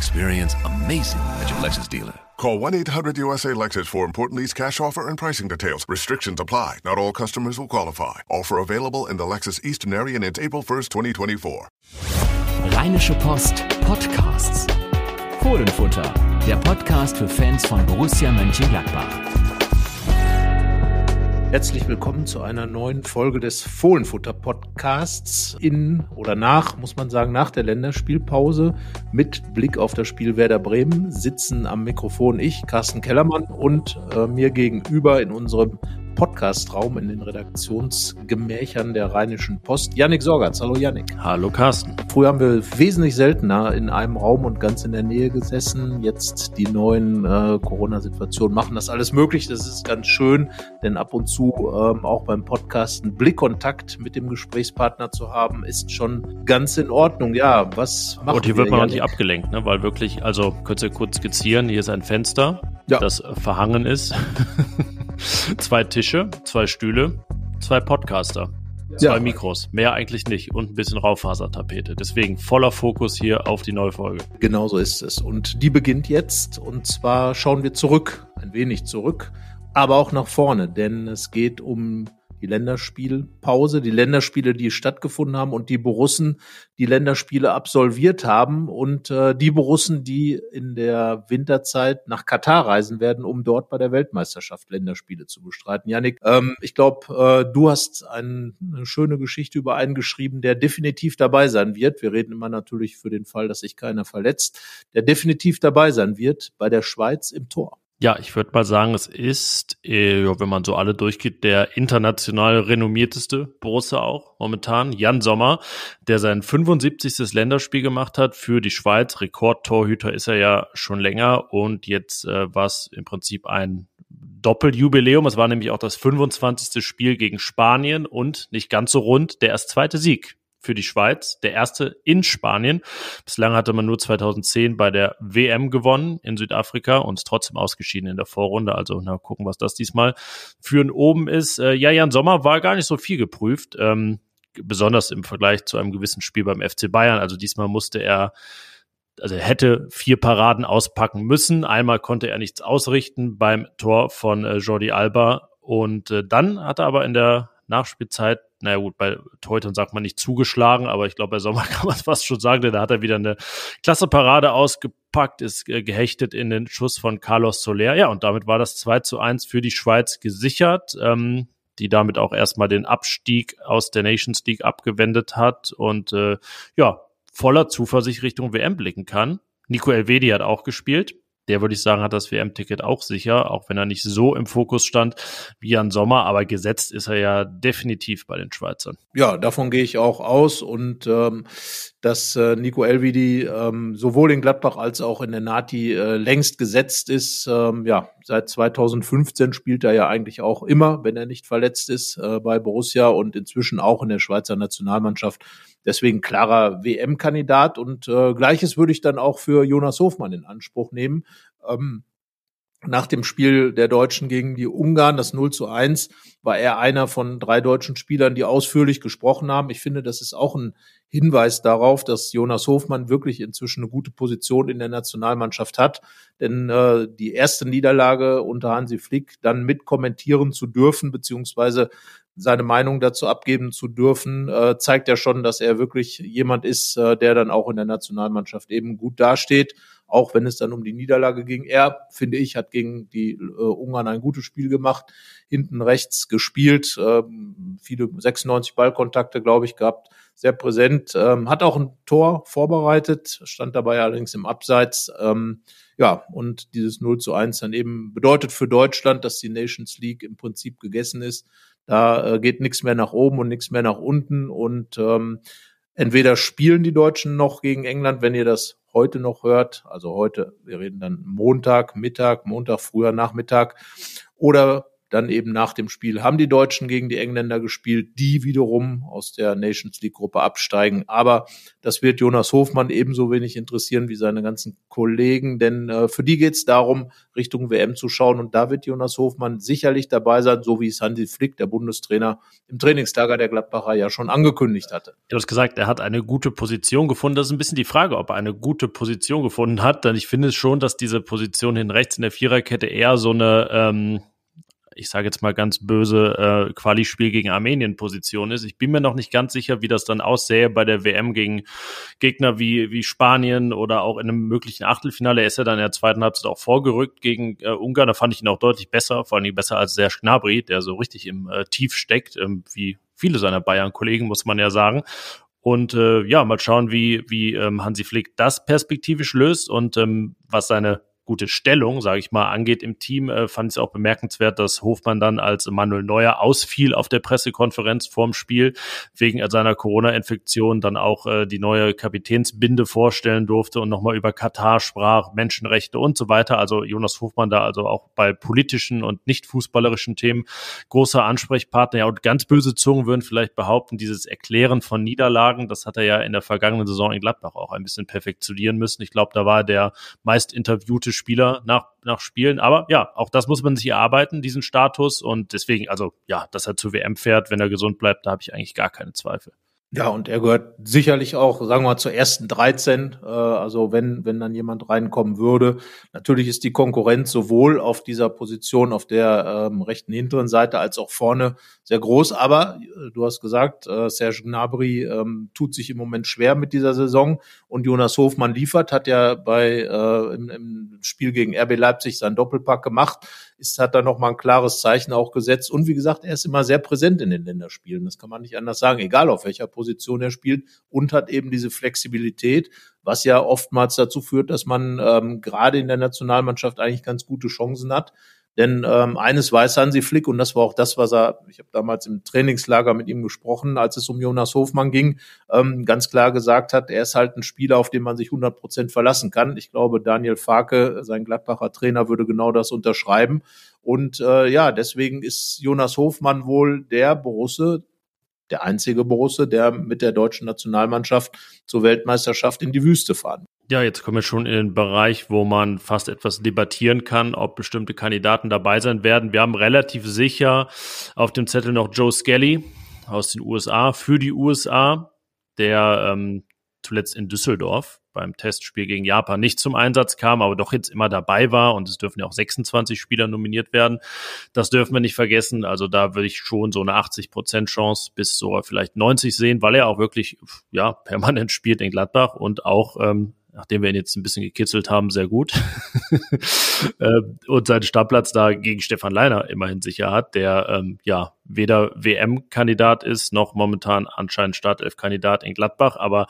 Experience amazing at your Lexus dealer. Call 1-800-USA-LEXUS for important lease cash offer and pricing details. Restrictions apply. Not all customers will qualify. Offer available in the Lexus Eastern area and it's April 1st, 2024. Rheinische Post Podcasts. Fohlenfutter, der Podcast für Fans von Borussia Mönchengladbach. Herzlich willkommen zu einer neuen Folge des Fohlenfutter Podcasts in oder nach, muss man sagen, nach der Länderspielpause mit Blick auf das Spiel Werder Bremen sitzen am Mikrofon ich, Carsten Kellermann und äh, mir gegenüber in unserem Podcastraum in den Redaktionsgemächern der Rheinischen Post. Yannick Sorgatz. Hallo Yannick. Hallo Carsten. Früher haben wir wesentlich seltener in einem Raum und ganz in der Nähe gesessen. Jetzt die neuen äh, Corona-Situationen machen das alles möglich. Das ist ganz schön, denn ab und zu ähm, auch beim Podcasten Blickkontakt mit dem Gesprächspartner zu haben, ist schon ganz in Ordnung. Ja, was machen Und hier wir, wird man auch nicht abgelenkt, ne? weil wirklich, also könnt ihr kurz skizzieren, hier ist ein Fenster, ja. das verhangen ist. zwei Tische, zwei Stühle, zwei Podcaster. Zwei ja. Mikros, mehr eigentlich nicht und ein bisschen Raufasertapete. Deswegen voller Fokus hier auf die neue Folge. Genau so ist es. Und die beginnt jetzt. Und zwar schauen wir zurück, ein wenig zurück, aber auch nach vorne, denn es geht um die Länderspielpause, die Länderspiele, die stattgefunden haben und die Borussen, die Länderspiele absolviert haben und äh, die Borussen, die in der Winterzeit nach Katar reisen werden, um dort bei der Weltmeisterschaft Länderspiele zu bestreiten. Janik, ähm, ich glaube, äh, du hast ein, eine schöne Geschichte über einen geschrieben, der definitiv dabei sein wird. Wir reden immer natürlich für den Fall, dass sich keiner verletzt, der definitiv dabei sein wird bei der Schweiz im Tor. Ja, ich würde mal sagen, es ist, äh, wenn man so alle durchgeht, der international renommierteste Borussia auch momentan, Jan Sommer, der sein 75. Länderspiel gemacht hat für die Schweiz. Rekordtorhüter ist er ja schon länger und jetzt äh, war es im Prinzip ein Doppeljubiläum. Es war nämlich auch das 25. Spiel gegen Spanien und nicht ganz so rund der erst zweite Sieg für die Schweiz, der erste in Spanien. Bislang hatte man nur 2010 bei der WM gewonnen in Südafrika und ist trotzdem ausgeschieden in der Vorrunde. Also na gucken, was das diesmal für ein oben ist. Äh, ja, Jan Sommer war gar nicht so viel geprüft, ähm, besonders im Vergleich zu einem gewissen Spiel beim FC Bayern. Also diesmal musste er also er hätte vier Paraden auspacken müssen. Einmal konnte er nichts ausrichten beim Tor von äh, Jordi Alba und äh, dann hat er aber in der Nachspielzeit, naja gut, bei Teutern sagt man nicht zugeschlagen, aber ich glaube, bei Sommer kann man es fast schon sagen, denn da hat er wieder eine klasse Parade ausgepackt, ist äh, gehechtet in den Schuss von Carlos Soler. Ja, und damit war das 2 zu 1 für die Schweiz gesichert. Ähm, die damit auch erstmal den Abstieg aus der Nations League abgewendet hat und äh, ja, voller Zuversicht Richtung WM blicken kann. Nico Elvedi hat auch gespielt der würde ich sagen, hat das WM-Ticket auch sicher, auch wenn er nicht so im Fokus stand wie Jan Sommer, aber gesetzt ist er ja definitiv bei den Schweizern. Ja, davon gehe ich auch aus und ähm, dass äh, Nico Elvidi ähm, sowohl in Gladbach als auch in der Nati äh, längst gesetzt ist. Ähm, ja, seit 2015 spielt er ja eigentlich auch immer, wenn er nicht verletzt ist, äh, bei Borussia und inzwischen auch in der Schweizer Nationalmannschaft. Deswegen klarer WM-Kandidat und äh, gleiches würde ich dann auch für Jonas Hofmann in Anspruch nehmen. Ähm, nach dem Spiel der Deutschen gegen die Ungarn, das 0 zu 1, war er einer von drei deutschen Spielern, die ausführlich gesprochen haben. Ich finde, das ist auch ein Hinweis darauf, dass Jonas Hofmann wirklich inzwischen eine gute Position in der Nationalmannschaft hat. Denn äh, die erste Niederlage unter Hansi Flick dann mit kommentieren zu dürfen, beziehungsweise seine Meinung dazu abgeben zu dürfen, äh, zeigt ja schon, dass er wirklich jemand ist, äh, der dann auch in der Nationalmannschaft eben gut dasteht auch wenn es dann um die Niederlage ging. Er, finde ich, hat gegen die äh, Ungarn ein gutes Spiel gemacht, hinten rechts gespielt, ähm, viele 96 Ballkontakte, glaube ich, gehabt, sehr präsent, ähm, hat auch ein Tor vorbereitet, stand dabei allerdings im Abseits. Ähm, ja, und dieses 0 zu 1 dann eben bedeutet für Deutschland, dass die Nations League im Prinzip gegessen ist. Da äh, geht nichts mehr nach oben und nichts mehr nach unten und ähm, entweder spielen die Deutschen noch gegen England, wenn ihr das heute noch hört, also heute, wir reden dann Montag, Mittag, Montag, früher Nachmittag, oder Dann eben nach dem Spiel haben die Deutschen gegen die Engländer gespielt, die wiederum aus der Nations League Gruppe absteigen. Aber das wird Jonas Hofmann ebenso wenig interessieren wie seine ganzen Kollegen, denn äh, für die geht es darum, Richtung WM zu schauen. Und da wird Jonas Hofmann sicherlich dabei sein, so wie es Hansi Flick, der Bundestrainer, im Trainingslager der Gladbacher ja schon angekündigt hatte. Du hast gesagt, er hat eine gute Position gefunden. Das ist ein bisschen die Frage, ob er eine gute Position gefunden hat. Denn ich finde schon, dass diese Position hin rechts in der Viererkette eher so eine ähm, ich sage jetzt mal ganz böse, äh, Quali-Spiel gegen Armenien-Position ist. Ich bin mir noch nicht ganz sicher, wie das dann aussähe bei der WM gegen Gegner wie, wie Spanien oder auch in einem möglichen Achtelfinale. Er ist ja dann in der zweiten Halbzeit auch vorgerückt gegen äh, Ungarn. Da fand ich ihn auch deutlich besser, vor allem besser als Serge Gnabry, der so richtig im äh, Tief steckt, ähm, wie viele seiner Bayern-Kollegen, muss man ja sagen. Und äh, ja, mal schauen, wie, wie ähm, Hansi Flick das perspektivisch löst und ähm, was seine gute Stellung, sage ich mal, angeht im Team, äh, fand ich es auch bemerkenswert, dass Hofmann dann als Manuel Neuer ausfiel auf der Pressekonferenz vorm Spiel, wegen seiner Corona-Infektion dann auch äh, die neue Kapitänsbinde vorstellen durfte und nochmal über Katar sprach, Menschenrechte und so weiter. Also Jonas Hofmann da also auch bei politischen und nicht fußballerischen Themen großer Ansprechpartner. Ja, und ganz böse Zungen würden vielleicht behaupten, dieses Erklären von Niederlagen, das hat er ja in der vergangenen Saison in Gladbach auch ein bisschen perfektionieren müssen. Ich glaube, da war der meist interviewte Spieler nach, nach Spielen. Aber ja, auch das muss man sich erarbeiten, diesen Status. Und deswegen, also ja, dass er zur WM fährt, wenn er gesund bleibt, da habe ich eigentlich gar keine Zweifel. Ja, und er gehört sicherlich auch, sagen wir mal, zur ersten 13. Äh, also wenn, wenn dann jemand reinkommen würde. Natürlich ist die Konkurrenz sowohl auf dieser Position auf der ähm, rechten hinteren Seite als auch vorne sehr groß. Aber äh, du hast gesagt, äh, Serge Gnabry ähm, tut sich im Moment schwer mit dieser Saison und Jonas Hofmann liefert, hat ja bei äh, im, im Spiel gegen RB Leipzig seinen Doppelpack gemacht ist, hat da nochmal ein klares Zeichen auch gesetzt. Und wie gesagt, er ist immer sehr präsent in den Länderspielen. Das kann man nicht anders sagen, egal auf welcher Position er spielt und hat eben diese Flexibilität, was ja oftmals dazu führt, dass man ähm, gerade in der Nationalmannschaft eigentlich ganz gute Chancen hat. Denn ähm, eines weiß Hansi Flick, und das war auch das, was er, ich habe damals im Trainingslager mit ihm gesprochen, als es um Jonas Hofmann ging, ähm, ganz klar gesagt hat, er ist halt ein Spieler, auf den man sich 100 Prozent verlassen kann. Ich glaube, Daniel Farke, sein Gladbacher Trainer, würde genau das unterschreiben. Und äh, ja, deswegen ist Jonas Hofmann wohl der Borusse, der einzige Borusse, der mit der deutschen Nationalmannschaft zur Weltmeisterschaft in die Wüste fahren. Ja, jetzt kommen wir schon in den Bereich, wo man fast etwas debattieren kann, ob bestimmte Kandidaten dabei sein werden. Wir haben relativ sicher auf dem Zettel noch Joe Skelly aus den USA für die USA, der ähm, zuletzt in Düsseldorf beim Testspiel gegen Japan nicht zum Einsatz kam, aber doch jetzt immer dabei war und es dürfen ja auch 26 Spieler nominiert werden. Das dürfen wir nicht vergessen. Also da würde ich schon so eine 80 Prozent Chance bis so vielleicht 90 sehen, weil er auch wirklich ja permanent spielt in Gladbach und auch ähm, nachdem wir ihn jetzt ein bisschen gekitzelt haben, sehr gut. Äh, und seinen Stammplatz da gegen Stefan Leiner immerhin sicher hat, der ähm, ja weder WM-Kandidat ist, noch momentan anscheinend Startelf-Kandidat in Gladbach. Aber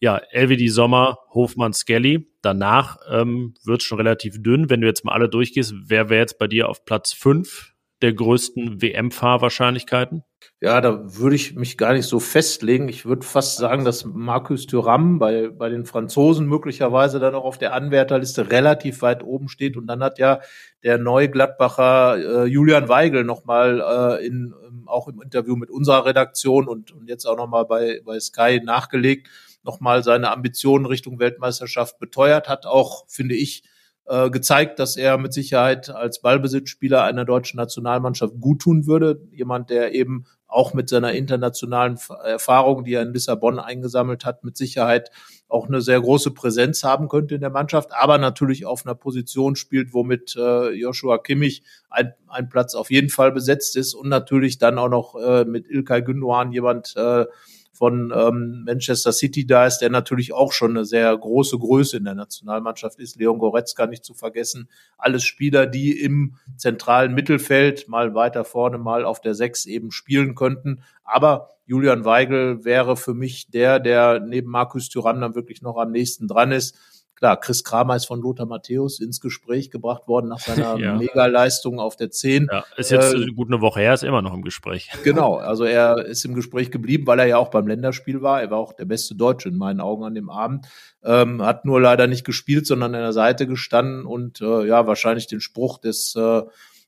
ja, LWD Sommer, Hofmann, Skelly. Danach ähm, wird es schon relativ dünn. Wenn du jetzt mal alle durchgehst, wer wäre jetzt bei dir auf Platz fünf der größten WM-Fahrwahrscheinlichkeiten? Ja, da würde ich mich gar nicht so festlegen. Ich würde fast sagen, dass Marcus Thuram bei, bei den Franzosen möglicherweise dann auch auf der Anwärterliste relativ weit oben steht. Und dann hat ja der neue Gladbacher äh, Julian Weigel nochmal äh, in, ähm, auch im Interview mit unserer Redaktion und, und jetzt auch nochmal bei, bei Sky nachgelegt, nochmal seine Ambitionen Richtung Weltmeisterschaft beteuert, hat auch, finde ich, äh, gezeigt, dass er mit Sicherheit als Ballbesitzspieler einer deutschen Nationalmannschaft gut tun würde. Jemand, der eben auch mit seiner internationalen Erfahrung, die er in Lissabon eingesammelt hat, mit Sicherheit auch eine sehr große Präsenz haben könnte in der Mannschaft, aber natürlich auf einer Position spielt, womit äh, Joshua Kimmich ein, ein Platz auf jeden Fall besetzt ist und natürlich dann auch noch äh, mit Ilkay Gündoğan jemand äh, von ähm, Manchester City da ist, der natürlich auch schon eine sehr große Größe in der Nationalmannschaft ist. Leon Goretzka nicht zu vergessen. Alles Spieler, die im zentralen Mittelfeld mal weiter vorne, mal auf der Sechs eben spielen könnten. Aber Julian Weigel wäre für mich der, der neben Markus Thuram dann wirklich noch am nächsten dran ist Klar, Chris Kramer ist von Lothar Matthäus ins Gespräch gebracht worden nach seiner ja. Megaleistung auf der 10. Ja, ist jetzt äh, gut eine Woche her, ist immer noch im Gespräch. Genau, also er ist im Gespräch geblieben, weil er ja auch beim Länderspiel war. Er war auch der beste Deutsche in meinen Augen an dem Abend. Ähm, hat nur leider nicht gespielt, sondern an der Seite gestanden und äh, ja, wahrscheinlich den Spruch des äh,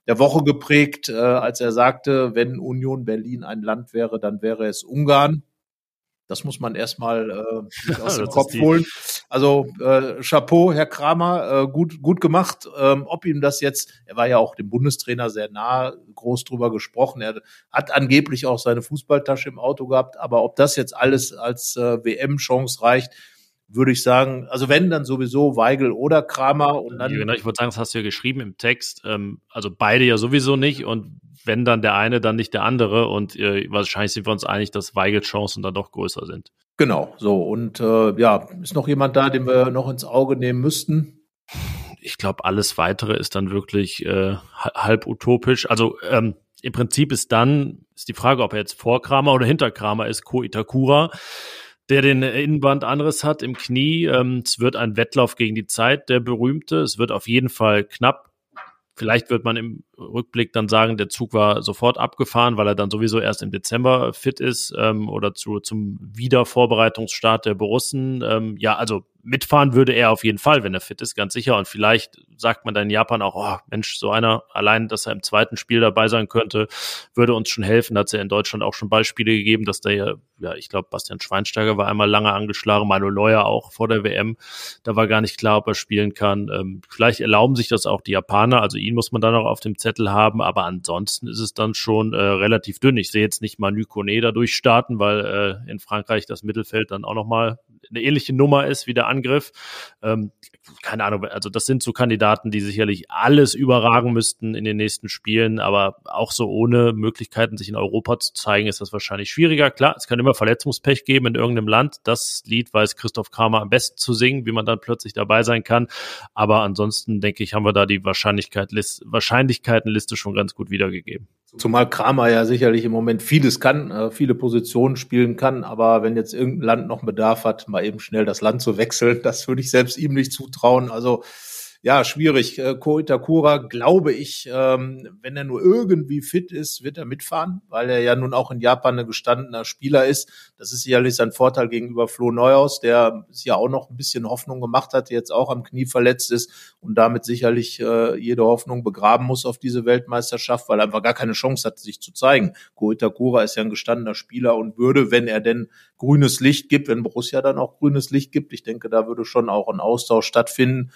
der Woche geprägt, äh, als er sagte, wenn Union Berlin ein Land wäre, dann wäre es Ungarn. Das muss man erstmal äh, aus dem Kopf holen. Also äh, Chapeau, Herr Kramer, äh, gut, gut gemacht. Ähm, ob ihm das jetzt, er war ja auch dem Bundestrainer sehr nah, groß drüber gesprochen. Er hat angeblich auch seine Fußballtasche im Auto gehabt, aber ob das jetzt alles als äh, WM-Chance reicht, würde ich sagen, also wenn, dann sowieso Weigel oder Kramer und dann. Genau, ich wollte sagen, das hast du ja geschrieben im Text. Ähm, also beide ja sowieso nicht und wenn dann der eine, dann nicht der andere. Und äh, wahrscheinlich sind wir uns einig, dass Weigels Chancen dann doch größer sind. Genau, so. Und äh, ja, ist noch jemand da, den wir noch ins Auge nehmen müssten? Ich glaube, alles weitere ist dann wirklich äh, halb utopisch. Also ähm, im Prinzip ist dann, ist die Frage, ob er jetzt vor Kramer oder hinter Kramer ist, Ko Itakura der den Innenband anderes hat im Knie. Ähm, es wird ein Wettlauf gegen die Zeit, der berühmte. Es wird auf jeden Fall knapp. Vielleicht wird man im Rückblick dann sagen, der Zug war sofort abgefahren, weil er dann sowieso erst im Dezember fit ist ähm, oder zu, zum Wiedervorbereitungsstart der Borussen. Ähm, ja, also mitfahren würde er auf jeden Fall, wenn er fit ist, ganz sicher. Und vielleicht sagt man dann in Japan auch, oh Mensch, so einer allein, dass er im zweiten Spiel dabei sein könnte, würde uns schon helfen. Hat es ja in Deutschland auch schon Beispiele gegeben, dass der ja, ja, ich glaube, Bastian Schweinsteiger war einmal lange angeschlagen, Manuel Neuer auch vor der WM. Da war gar nicht klar, ob er spielen kann. Ähm, vielleicht erlauben sich das auch die Japaner, also ihn muss man dann auch auf dem Zettel haben, aber ansonsten ist es dann schon äh, relativ dünn. Ich sehe jetzt nicht mal Kone da durchstarten, weil äh, in Frankreich das Mittelfeld dann auch nochmal eine ähnliche Nummer ist wie der Angriff. Ähm, keine Ahnung, also das sind so Kandidaten, die sicherlich alles überragen müssten in den nächsten Spielen, aber auch so ohne Möglichkeiten, sich in Europa zu zeigen, ist das wahrscheinlich schwieriger. Klar, es kann immer Verletzungspech geben in irgendeinem Land. Das Lied weiß Christoph Kramer am besten zu singen, wie man dann plötzlich dabei sein kann. Aber ansonsten denke ich, haben wir da die Wahrscheinlichkeit, Wahrscheinlichkeitenliste schon ganz gut wiedergegeben. Zumal Kramer ja sicherlich im Moment vieles kann, äh, viele Positionen spielen kann, aber wenn jetzt irgendein Land noch Bedarf hat, mal eben schnell das Land zu wechseln, das würde ich selbst ihm nicht zutrauen. Also ja, schwierig. Äh, Ko Itakura, glaube ich, ähm, wenn er nur irgendwie fit ist, wird er mitfahren, weil er ja nun auch in Japan ein gestandener Spieler ist. Das ist sicherlich sein Vorteil gegenüber Flo Neuhaus, der sich ja auch noch ein bisschen Hoffnung gemacht hat, jetzt auch am Knie verletzt ist und damit sicherlich äh, jede Hoffnung begraben muss auf diese Weltmeisterschaft, weil er einfach gar keine Chance hat, sich zu zeigen. Ko Itakura ist ja ein gestandener Spieler und würde, wenn er denn grünes Licht gibt, wenn Borussia dann auch grünes Licht gibt, ich denke, da würde schon auch ein Austausch stattfinden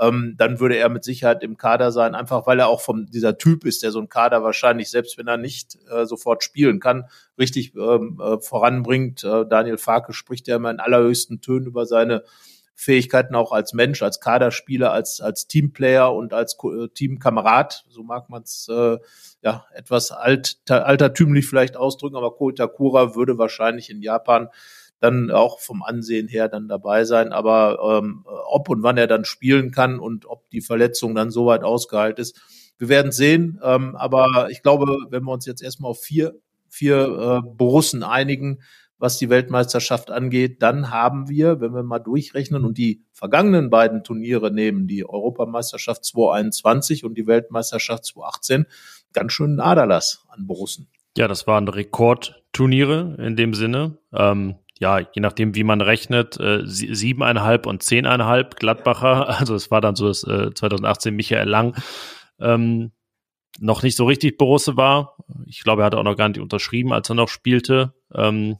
ähm, dann würde er mit Sicherheit im Kader sein, einfach weil er auch von dieser Typ ist, der so ein Kader wahrscheinlich, selbst wenn er nicht äh, sofort spielen kann, richtig ähm, äh, voranbringt. Äh, Daniel Farke spricht ja immer in allerhöchsten Tönen über seine Fähigkeiten auch als Mensch, als Kaderspieler, als als Teamplayer und als äh, Teamkamerad, so mag man es äh, ja etwas alt, altertümlich vielleicht ausdrücken, aber Ko Itakura würde wahrscheinlich in Japan dann auch vom Ansehen her dann dabei sein. Aber ähm, ob und wann er dann spielen kann und ob die Verletzung dann so weit ausgeheilt ist, wir werden sehen. Ähm, aber ich glaube, wenn wir uns jetzt erstmal auf vier, vier äh, Borussen einigen, was die Weltmeisterschaft angeht, dann haben wir, wenn wir mal durchrechnen und die vergangenen beiden Turniere nehmen, die Europameisterschaft 2021 und die Weltmeisterschaft 2018, ganz schön Aderlass an Borussen. Ja, das waren Rekordturniere in dem Sinne. Ähm, ja, je nachdem, wie man rechnet, äh, siebeneinhalb und zehneinhalb Gladbacher. Also es war dann so, dass äh, 2018 Michael Lang ähm, noch nicht so richtig Borusse war. Ich glaube, er hatte auch noch gar nicht unterschrieben, als er noch spielte. Ähm,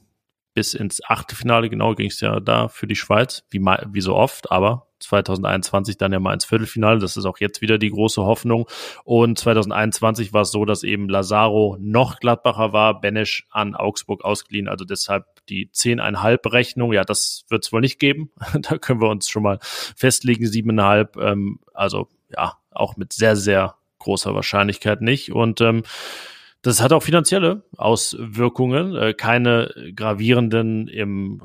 bis ins Achtelfinale, genau, ging es ja da für die Schweiz, wie, wie so oft, aber 2021 dann ja mal ins Viertelfinale. Das ist auch jetzt wieder die große Hoffnung. Und 2021 war es so, dass eben Lazaro noch Gladbacher war, Benesch an Augsburg ausgeliehen. Also deshalb die 10,5 Rechnung. Ja, das wird es wohl nicht geben. da können wir uns schon mal festlegen, 7,5. Ähm, also ja, auch mit sehr, sehr großer Wahrscheinlichkeit nicht. Und ähm, das hat auch finanzielle Auswirkungen, äh, keine gravierenden im,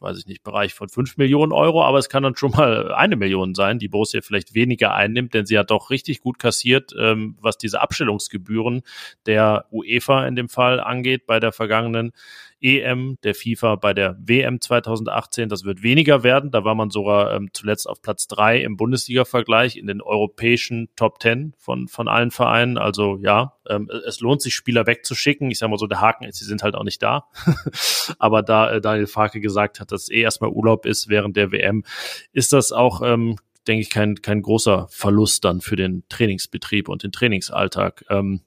weiß ich nicht, Bereich von fünf Millionen Euro, aber es kann dann schon mal eine Million sein, die Borussia vielleicht weniger einnimmt, denn sie hat doch richtig gut kassiert, ähm, was diese Abstellungsgebühren der UEFA in dem Fall angeht bei der vergangenen EM, der FIFA bei der WM 2018. Das wird weniger werden. Da war man sogar ähm, zuletzt auf Platz drei im Bundesliga-Vergleich in den europäischen Top Ten von, von allen Vereinen. Also ja, ähm, es lohnt sich, Spieler wegzuschicken. Ich sage mal so, der Haken ist, sie sind halt auch nicht da. Aber da äh, Daniel Farke gesagt hat, dass eh erstmal Urlaub ist während der WM, ist das auch ähm, denke ich, kein, kein großer Verlust dann für den Trainingsbetrieb und den Trainingsalltag. Ähm,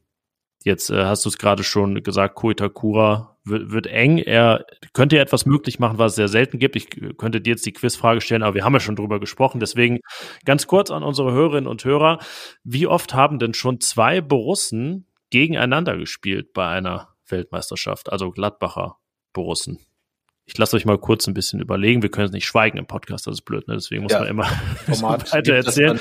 jetzt äh, hast du es gerade schon gesagt, Koitakura wird, wird eng. Er könnte ja etwas möglich machen, was es sehr selten gibt. Ich könnte dir jetzt die Quizfrage stellen, aber wir haben ja schon drüber gesprochen. Deswegen ganz kurz an unsere Hörerinnen und Hörer. Wie oft haben denn schon zwei Borussen gegeneinander gespielt bei einer Weltmeisterschaft? Also Gladbacher Borussen. Ich lasse euch mal kurz ein bisschen überlegen. Wir können es nicht schweigen im Podcast, das ist blöd, ne? deswegen muss ja, man immer weiter erzählen.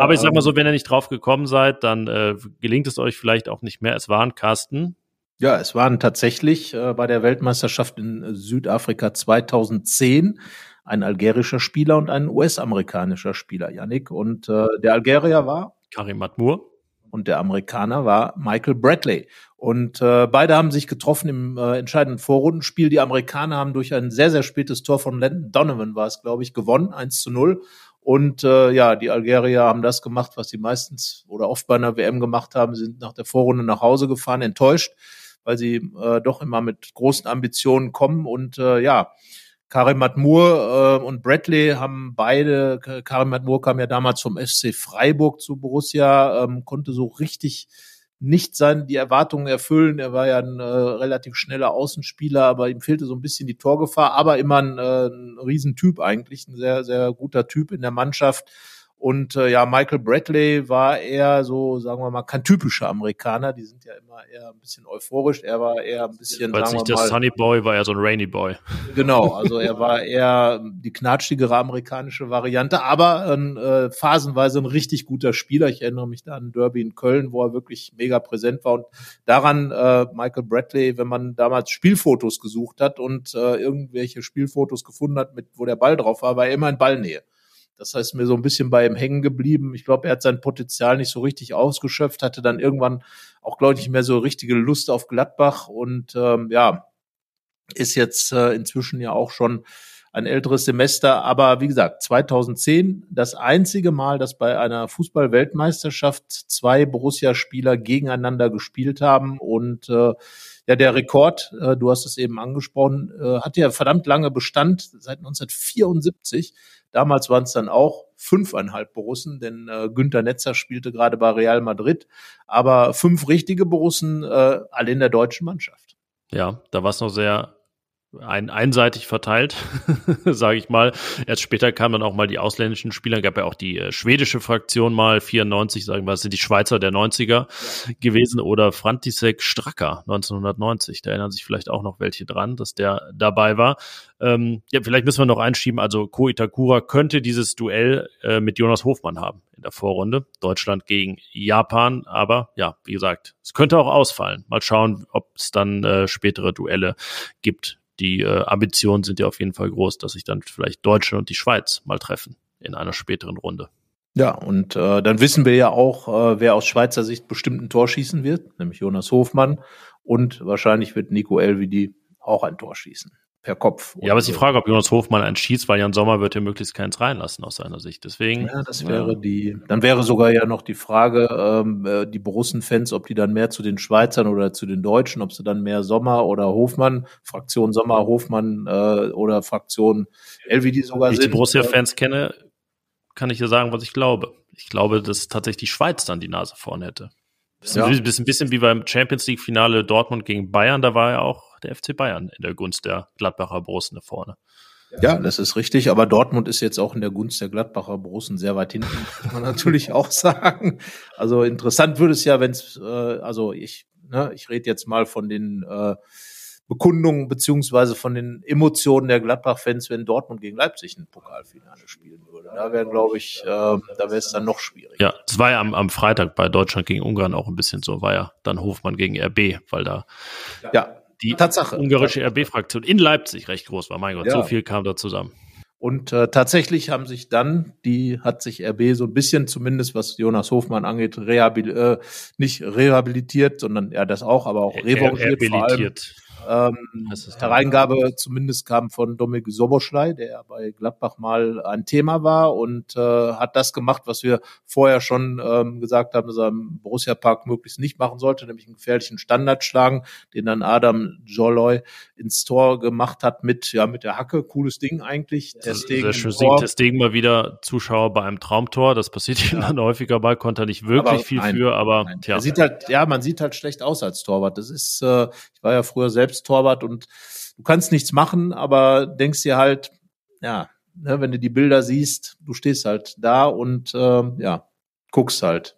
Aber ich sag mal so, wenn ihr nicht drauf gekommen seid, dann äh, gelingt es euch vielleicht auch nicht mehr. Es waren Carsten. Ja, es waren tatsächlich äh, bei der Weltmeisterschaft in Südafrika 2010 ein algerischer Spieler und ein US-amerikanischer Spieler, Yannick. Und äh, der Algerier war Karim Matmur und der Amerikaner war Michael Bradley. Und äh, beide haben sich getroffen im äh, entscheidenden Vorrundenspiel. Die Amerikaner haben durch ein sehr, sehr spätes Tor von Landon Donovan war es, glaube ich, gewonnen, 1 zu 0. Und äh, ja, die Algerier haben das gemacht, was sie meistens oder oft bei einer WM gemacht haben, sind nach der Vorrunde nach Hause gefahren, enttäuscht, weil sie äh, doch immer mit großen Ambitionen kommen. Und äh, ja, Karim Matmur äh, und Bradley haben beide, Karim Matmur kam ja damals vom FC Freiburg zu Borussia, ähm, konnte so richtig nicht sein, die Erwartungen erfüllen. Er war ja ein äh, relativ schneller Außenspieler, aber ihm fehlte so ein bisschen die Torgefahr, aber immer ein, äh, ein Riesentyp eigentlich, ein sehr, sehr guter Typ in der Mannschaft. Und äh, ja, Michael Bradley war eher so, sagen wir mal, kein typischer Amerikaner. Die sind ja immer eher ein bisschen euphorisch. Er war eher ein bisschen. Weil nicht der Sunny Boy war, ja so ein Rainy Boy. Genau, also er war eher die knatschigere amerikanische Variante, aber ein, äh, phasenweise ein richtig guter Spieler. Ich erinnere mich da an Derby in Köln, wo er wirklich mega präsent war. Und daran, äh, Michael Bradley, wenn man damals Spielfotos gesucht hat und äh, irgendwelche Spielfotos gefunden hat, mit wo der Ball drauf war, war er immer in Ballnähe. Das heißt, mir so ein bisschen bei ihm hängen geblieben. Ich glaube, er hat sein Potenzial nicht so richtig ausgeschöpft, hatte dann irgendwann auch, glaube ich, nicht mehr so richtige Lust auf Gladbach und ähm, ja, ist jetzt äh, inzwischen ja auch schon ein älteres Semester. Aber wie gesagt, 2010 das einzige Mal, dass bei einer Fußball-Weltmeisterschaft zwei Borussia-Spieler gegeneinander gespielt haben und äh, ja, der Rekord, äh, du hast es eben angesprochen, äh, hat ja verdammt lange Bestand, seit 1974. Damals waren es dann auch fünfeinhalb Borussen, denn äh, Günter Netzer spielte gerade bei Real Madrid, aber fünf richtige Borussen, äh, alle in der deutschen Mannschaft. Ja, da war es noch sehr ein, einseitig verteilt, sage ich mal. Erst später kamen dann auch mal die ausländischen Spieler, gab ja auch die äh, schwedische Fraktion mal, 94, sagen wir, das sind die Schweizer der 90er ja. gewesen, oder Frantisek Stracker 1990, da erinnern sich vielleicht auch noch welche dran, dass der dabei war. Ähm, ja, vielleicht müssen wir noch einschieben, also Ko Itakura könnte dieses Duell äh, mit Jonas Hofmann haben in der Vorrunde. Deutschland gegen Japan, aber ja, wie gesagt, es könnte auch ausfallen. Mal schauen, ob es dann äh, spätere Duelle gibt die äh, Ambitionen sind ja auf jeden Fall groß, dass sich dann vielleicht Deutschland und die Schweiz mal treffen in einer späteren Runde. Ja, und äh, dann wissen wir ja auch, äh, wer aus Schweizer Sicht bestimmt ein Tor schießen wird, nämlich Jonas Hofmann. Und wahrscheinlich wird Nico Elvidi auch ein Tor schießen per Kopf. Ja, aber es ist die Frage, ob Jonas Hofmann einen schießt, weil Jan Sommer wird ja möglichst keins reinlassen aus seiner Sicht. Deswegen. Ja, das wäre die, dann wäre sogar ja noch die Frage, ähm, äh, die Borussen-Fans, ob die dann mehr zu den Schweizern oder zu den Deutschen, ob sie dann mehr Sommer oder Hofmann, Fraktion Sommer, Hofmann äh, oder Fraktion LVD sogar Wenn ich die Borussia-Fans kenne, kann ich dir sagen, was ich glaube. Ich glaube, dass tatsächlich die Schweiz dann die Nase vorn hätte. Bisschen, ja. bisschen, bisschen wie beim Champions League-Finale Dortmund gegen Bayern, da war ja auch der FC Bayern in der Gunst der Gladbacher Borussen vorne. Ja, das ist richtig, aber Dortmund ist jetzt auch in der Gunst der Gladbacher Borussen sehr weit hinten, muss man natürlich auch sagen. Also interessant würde es ja, wenn es, äh, also ich, ne, ich rede jetzt mal von den äh, Bekundungen beziehungsweise von den Emotionen der Gladbach-Fans, wenn Dortmund gegen Leipzig ein Pokalfinale spielen würde. Da wäre, glaube ich, äh, da wäre es dann noch schwieriger. Ja, es war ja am, am Freitag bei Deutschland gegen Ungarn auch ein bisschen so, war ja dann Hofmann gegen RB, weil da ja die Tatsache. ungarische RB-Fraktion in Leipzig recht groß war. Mein Gott, ja. so viel kam da zusammen. Und äh, tatsächlich haben sich dann, die hat sich RB so ein bisschen, zumindest was Jonas Hofmann angeht, rehabil äh, nicht rehabilitiert, sondern ja das auch, aber auch revanchiert. Rehabilitiert. Ähm, Hereingabe zumindest kam von Dominik Soboschlei, der bei Gladbach mal ein Thema war und äh, hat das gemacht, was wir vorher schon ähm, gesagt haben, dass er im Borussia Park möglichst nicht machen sollte, nämlich einen gefährlichen Standard schlagen, den dann Adam Jolloy ins Tor gemacht hat mit ja mit der Hacke, cooles Ding eigentlich. Singt Testegen mal wieder Zuschauer bei einem Traumtor, das passiert ihm dann häufiger mal, konnte er nicht wirklich aber viel nein, für, aber nein. tja. Er sieht halt, ja, man sieht halt schlecht aus als Torwart. Das ist, äh, ich war ja früher selbst Torwart und du kannst nichts machen, aber denkst dir halt, ja, ne, wenn du die Bilder siehst, du stehst halt da und äh, ja, guckst halt.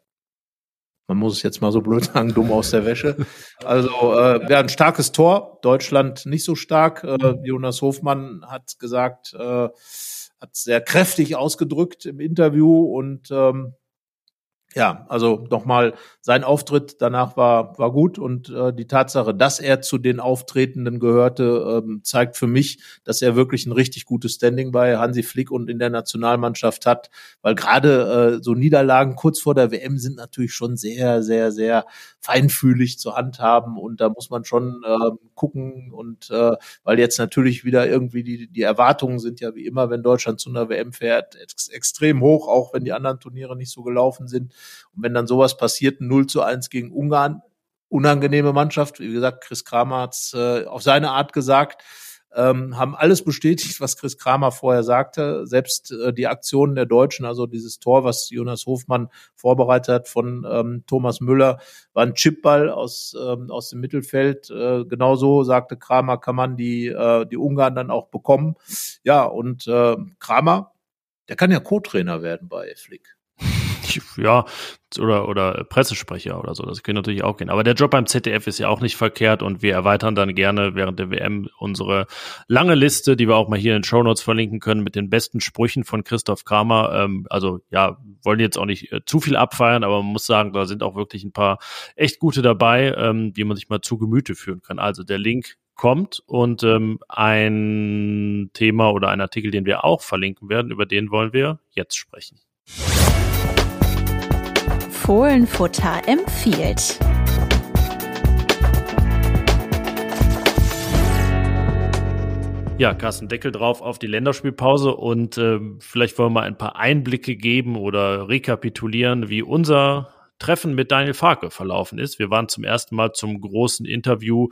Man muss es jetzt mal so blöd sagen, dumm aus der Wäsche. Also äh, ja, ein starkes Tor, Deutschland nicht so stark. Äh, Jonas Hofmann hat gesagt, äh, hat sehr kräftig ausgedrückt im Interview und ähm, ja, also nochmal, sein Auftritt danach war, war gut und äh, die Tatsache, dass er zu den Auftretenden gehörte, ähm, zeigt für mich, dass er wirklich ein richtig gutes Standing bei Hansi Flick und in der Nationalmannschaft hat, weil gerade äh, so Niederlagen kurz vor der WM sind natürlich schon sehr, sehr, sehr feinfühlig zu handhaben und da muss man schon äh, gucken und äh, weil jetzt natürlich wieder irgendwie die, die Erwartungen sind ja wie immer, wenn Deutschland zu einer WM fährt, ex extrem hoch, auch wenn die anderen Turniere nicht so gelaufen sind. Und wenn dann sowas passiert, 0 zu 1 gegen Ungarn, unangenehme Mannschaft, wie gesagt, Chris Kramer hat's äh, auf seine Art gesagt, ähm, haben alles bestätigt, was Chris Kramer vorher sagte. Selbst äh, die Aktionen der Deutschen, also dieses Tor, was Jonas Hofmann vorbereitet hat von ähm, Thomas Müller, war ein Chipball aus, ähm, aus dem Mittelfeld. Äh, genauso sagte Kramer, kann man die, äh, die Ungarn dann auch bekommen. Ja, und äh, Kramer, der kann ja Co-Trainer werden bei Flick ja, oder, oder Pressesprecher oder so, das könnte natürlich auch gehen. Aber der Job beim ZDF ist ja auch nicht verkehrt und wir erweitern dann gerne während der WM unsere lange Liste, die wir auch mal hier in den Show Notes verlinken können, mit den besten Sprüchen von Christoph Kramer. Ähm, also ja, wollen jetzt auch nicht äh, zu viel abfeiern, aber man muss sagen, da sind auch wirklich ein paar echt gute dabei, ähm, die man sich mal zu Gemüte führen kann. Also der Link kommt und ähm, ein Thema oder ein Artikel, den wir auch verlinken werden, über den wollen wir jetzt sprechen. Fohlenfutter empfiehlt. Ja, Carsten, Deckel drauf auf die Länderspielpause und äh, vielleicht wollen wir mal ein paar Einblicke geben oder rekapitulieren, wie unser Treffen mit Daniel Farke verlaufen ist. Wir waren zum ersten Mal zum großen Interview